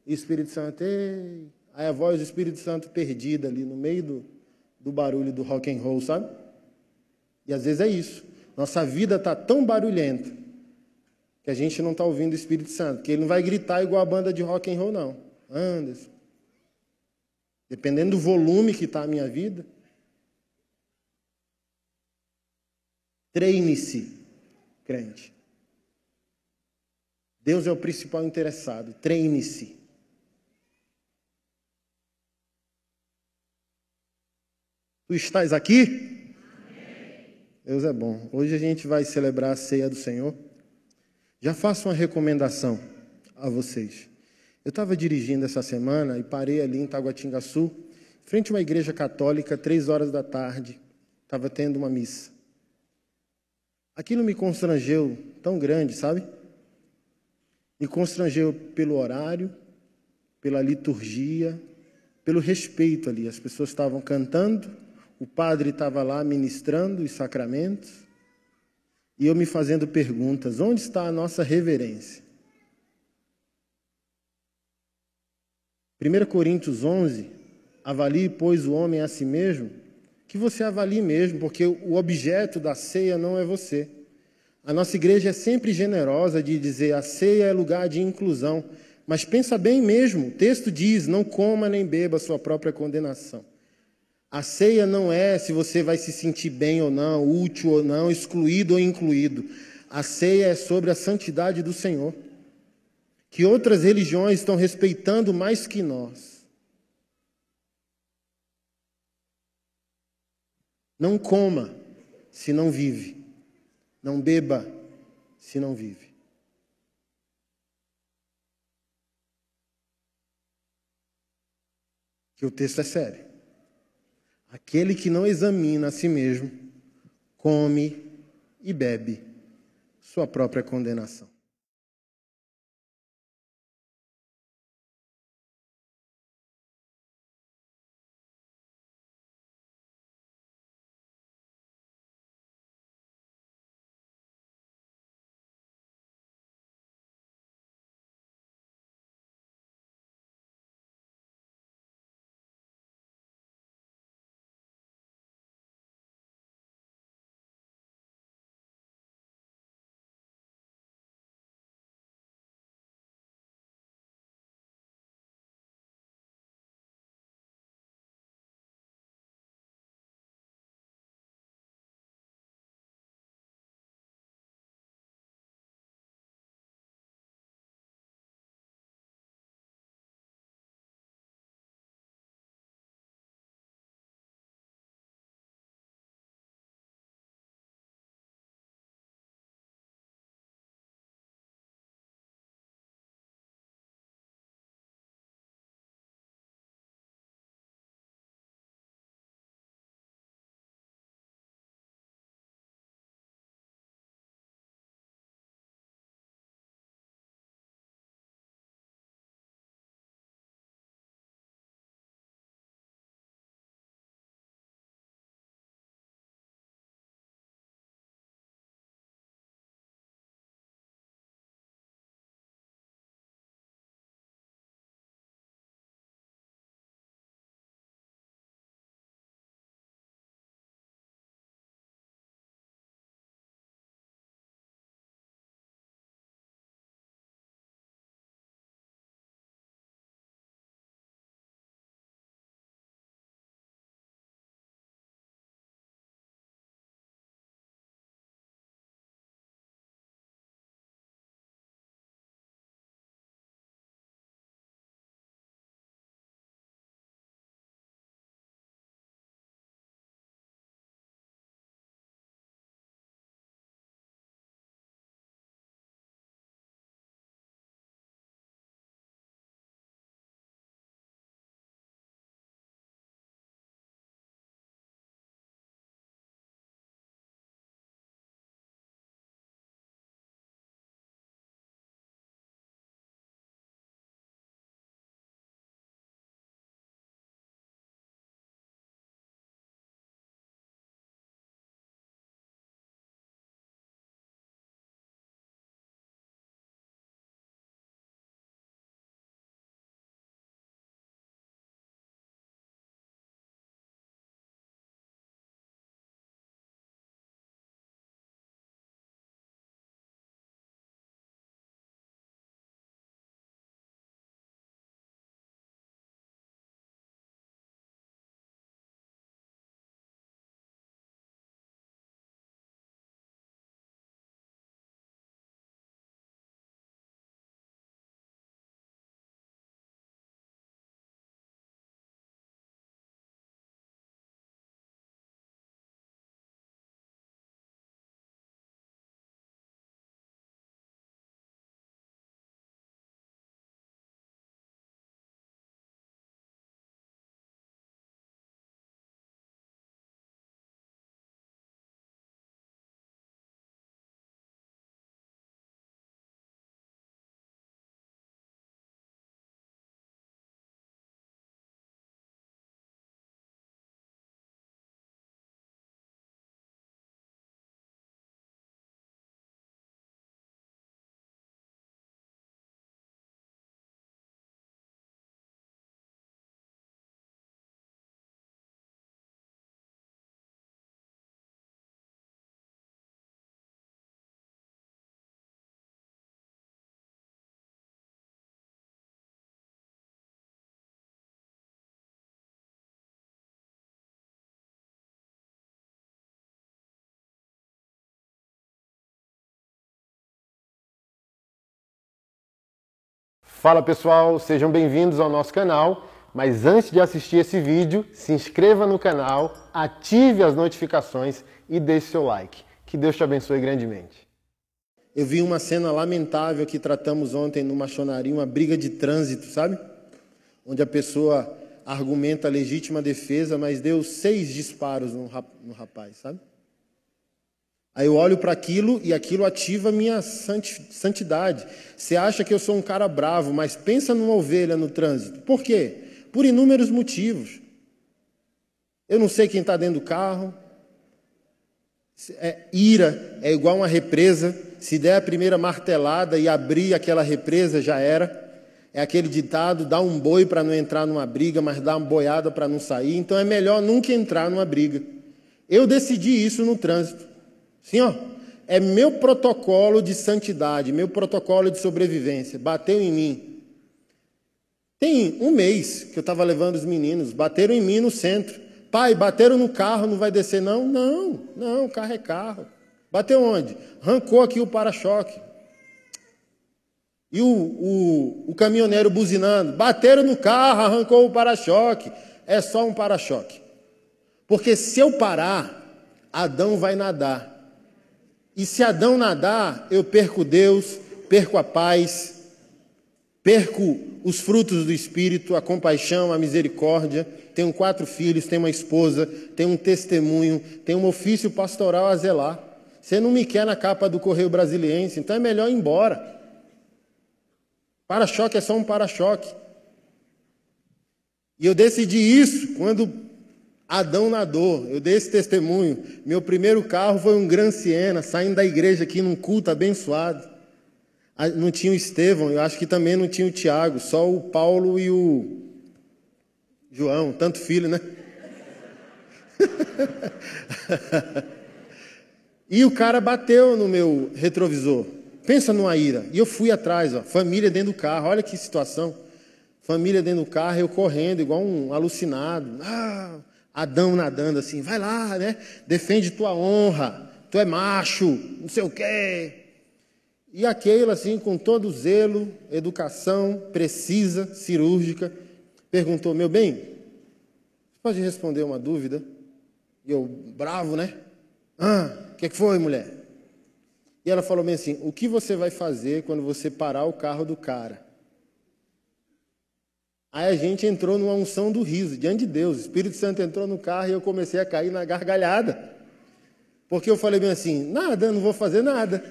E Espírito Santo, ei. Aí a voz do Espírito Santo perdida ali no meio do, do barulho do rock and roll, sabe? E às vezes é isso. Nossa vida está tão barulhenta que a gente não está ouvindo o Espírito Santo, que ele não vai gritar igual a banda de rock and roll, não. Anderson. Dependendo do volume que está a minha vida. Treine-se, crente. Deus é o principal interessado. Treine-se. Tu estás aqui? Deus é bom. Hoje a gente vai celebrar a ceia do Senhor. Já faço uma recomendação a vocês. Eu estava dirigindo essa semana e parei ali em Taguatingaçu, frente a uma igreja católica, três horas da tarde. Estava tendo uma missa. Aquilo me constrangeu tão grande, sabe? Me constrangeu pelo horário, pela liturgia, pelo respeito ali. As pessoas estavam cantando, o padre estava lá ministrando os sacramentos e eu me fazendo perguntas: onde está a nossa reverência? 1 Coríntios 11, avalie, pois, o homem a si mesmo, que você avalie mesmo, porque o objeto da ceia não é você. A nossa igreja é sempre generosa de dizer a ceia é lugar de inclusão, mas pensa bem mesmo, o texto diz: não coma nem beba a sua própria condenação. A ceia não é se você vai se sentir bem ou não, útil ou não, excluído ou incluído. A ceia é sobre a santidade do Senhor, que outras religiões estão respeitando mais que nós. Não coma se não vive, não beba se não vive. Que o texto é sério. Aquele que não examina a si mesmo, come e bebe sua própria condenação. Fala pessoal, sejam bem-vindos ao nosso canal. Mas antes de assistir esse vídeo, se inscreva no canal, ative as notificações e deixe seu like. Que Deus te abençoe grandemente. Eu vi uma cena lamentável que tratamos ontem no machonaria, uma briga de trânsito, sabe? Onde a pessoa argumenta legítima defesa, mas deu seis disparos no rapaz, sabe? Aí eu olho para aquilo e aquilo ativa a minha santidade. Você acha que eu sou um cara bravo, mas pensa numa ovelha no trânsito. Por quê? Por inúmeros motivos. Eu não sei quem está dentro do carro. É, ira é igual uma represa. Se der a primeira martelada e abrir aquela represa, já era. É aquele ditado: dá um boi para não entrar numa briga, mas dá uma boiada para não sair. Então é melhor nunca entrar numa briga. Eu decidi isso no trânsito. Sim, ó. É meu protocolo de santidade, meu protocolo de sobrevivência. Bateu em mim. Tem um mês que eu estava levando os meninos, bateram em mim no centro. Pai, bateram no carro, não vai descer não? Não, não, carro é carro. Bateu onde? Arrancou aqui o para-choque. E o, o, o caminhoneiro buzinando. Bateram no carro, arrancou o para-choque. É só um para-choque. Porque se eu parar, Adão vai nadar. E se Adão nadar, eu perco Deus, perco a paz, perco os frutos do Espírito, a compaixão, a misericórdia. Tenho quatro filhos, tenho uma esposa, tenho um testemunho, tenho um ofício pastoral a zelar. Você não me quer na capa do Correio Brasiliense, então é melhor ir embora. Para-choque é só um para-choque. E eu decidi isso quando Adão nadou, eu dei esse testemunho. Meu primeiro carro foi um Gran Siena, saindo da igreja aqui num culto abençoado. Ah, não tinha o Estevão, eu acho que também não tinha o Tiago, só o Paulo e o João, tanto filho, né? e o cara bateu no meu retrovisor. Pensa numa ira. E eu fui atrás, ó, família dentro do carro, olha que situação. Família dentro do carro, eu correndo, igual um alucinado. Ah, Adão nadando assim, vai lá, né? Defende tua honra, tu é macho, não sei o quê. E a Keila, assim, com todo zelo, educação precisa, cirúrgica, perguntou: Meu bem, pode responder uma dúvida? E eu, bravo, né? Ah, o que, que foi, mulher? E ela falou bem assim: O que você vai fazer quando você parar o carro do cara? Aí a gente entrou numa unção do riso, diante de Deus. O Espírito Santo entrou no carro e eu comecei a cair na gargalhada. Porque eu falei bem assim: nada, não vou fazer nada.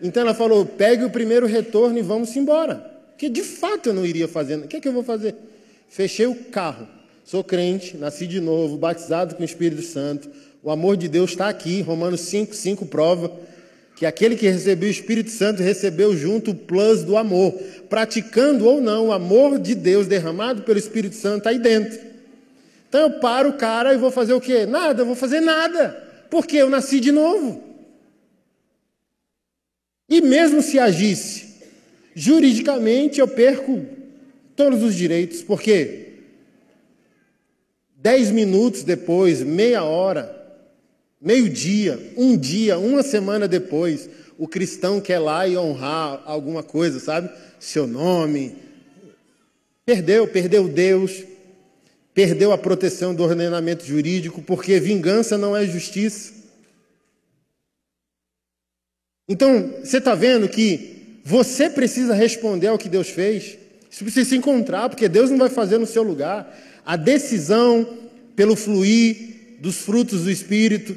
Então ela falou: pegue o primeiro retorno e vamos embora. Porque de fato eu não iria fazer. O que, é que eu vou fazer? Fechei o carro. Sou crente, nasci de novo, batizado com o Espírito Santo. O amor de Deus está aqui. Romanos 5, 5 prova que aquele que recebeu o Espírito Santo recebeu junto o plus do amor, praticando ou não o amor de Deus derramado pelo Espírito Santo aí dentro. Então eu paro o cara e vou fazer o quê? Nada, eu vou fazer nada, porque eu nasci de novo. E mesmo se agisse, juridicamente eu perco todos os direitos, porque dez minutos depois, meia hora, Meio-dia, um dia, uma semana depois, o cristão quer lá e honrar alguma coisa, sabe? Seu nome. Perdeu, perdeu Deus, perdeu a proteção do ordenamento jurídico, porque vingança não é justiça. Então, você está vendo que você precisa responder ao que Deus fez. Isso precisa se encontrar, porque Deus não vai fazer no seu lugar. A decisão pelo fluir dos frutos do Espírito,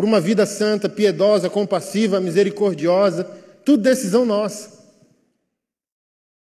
por uma vida santa, piedosa, compassiva, misericordiosa, tudo decisão nossa.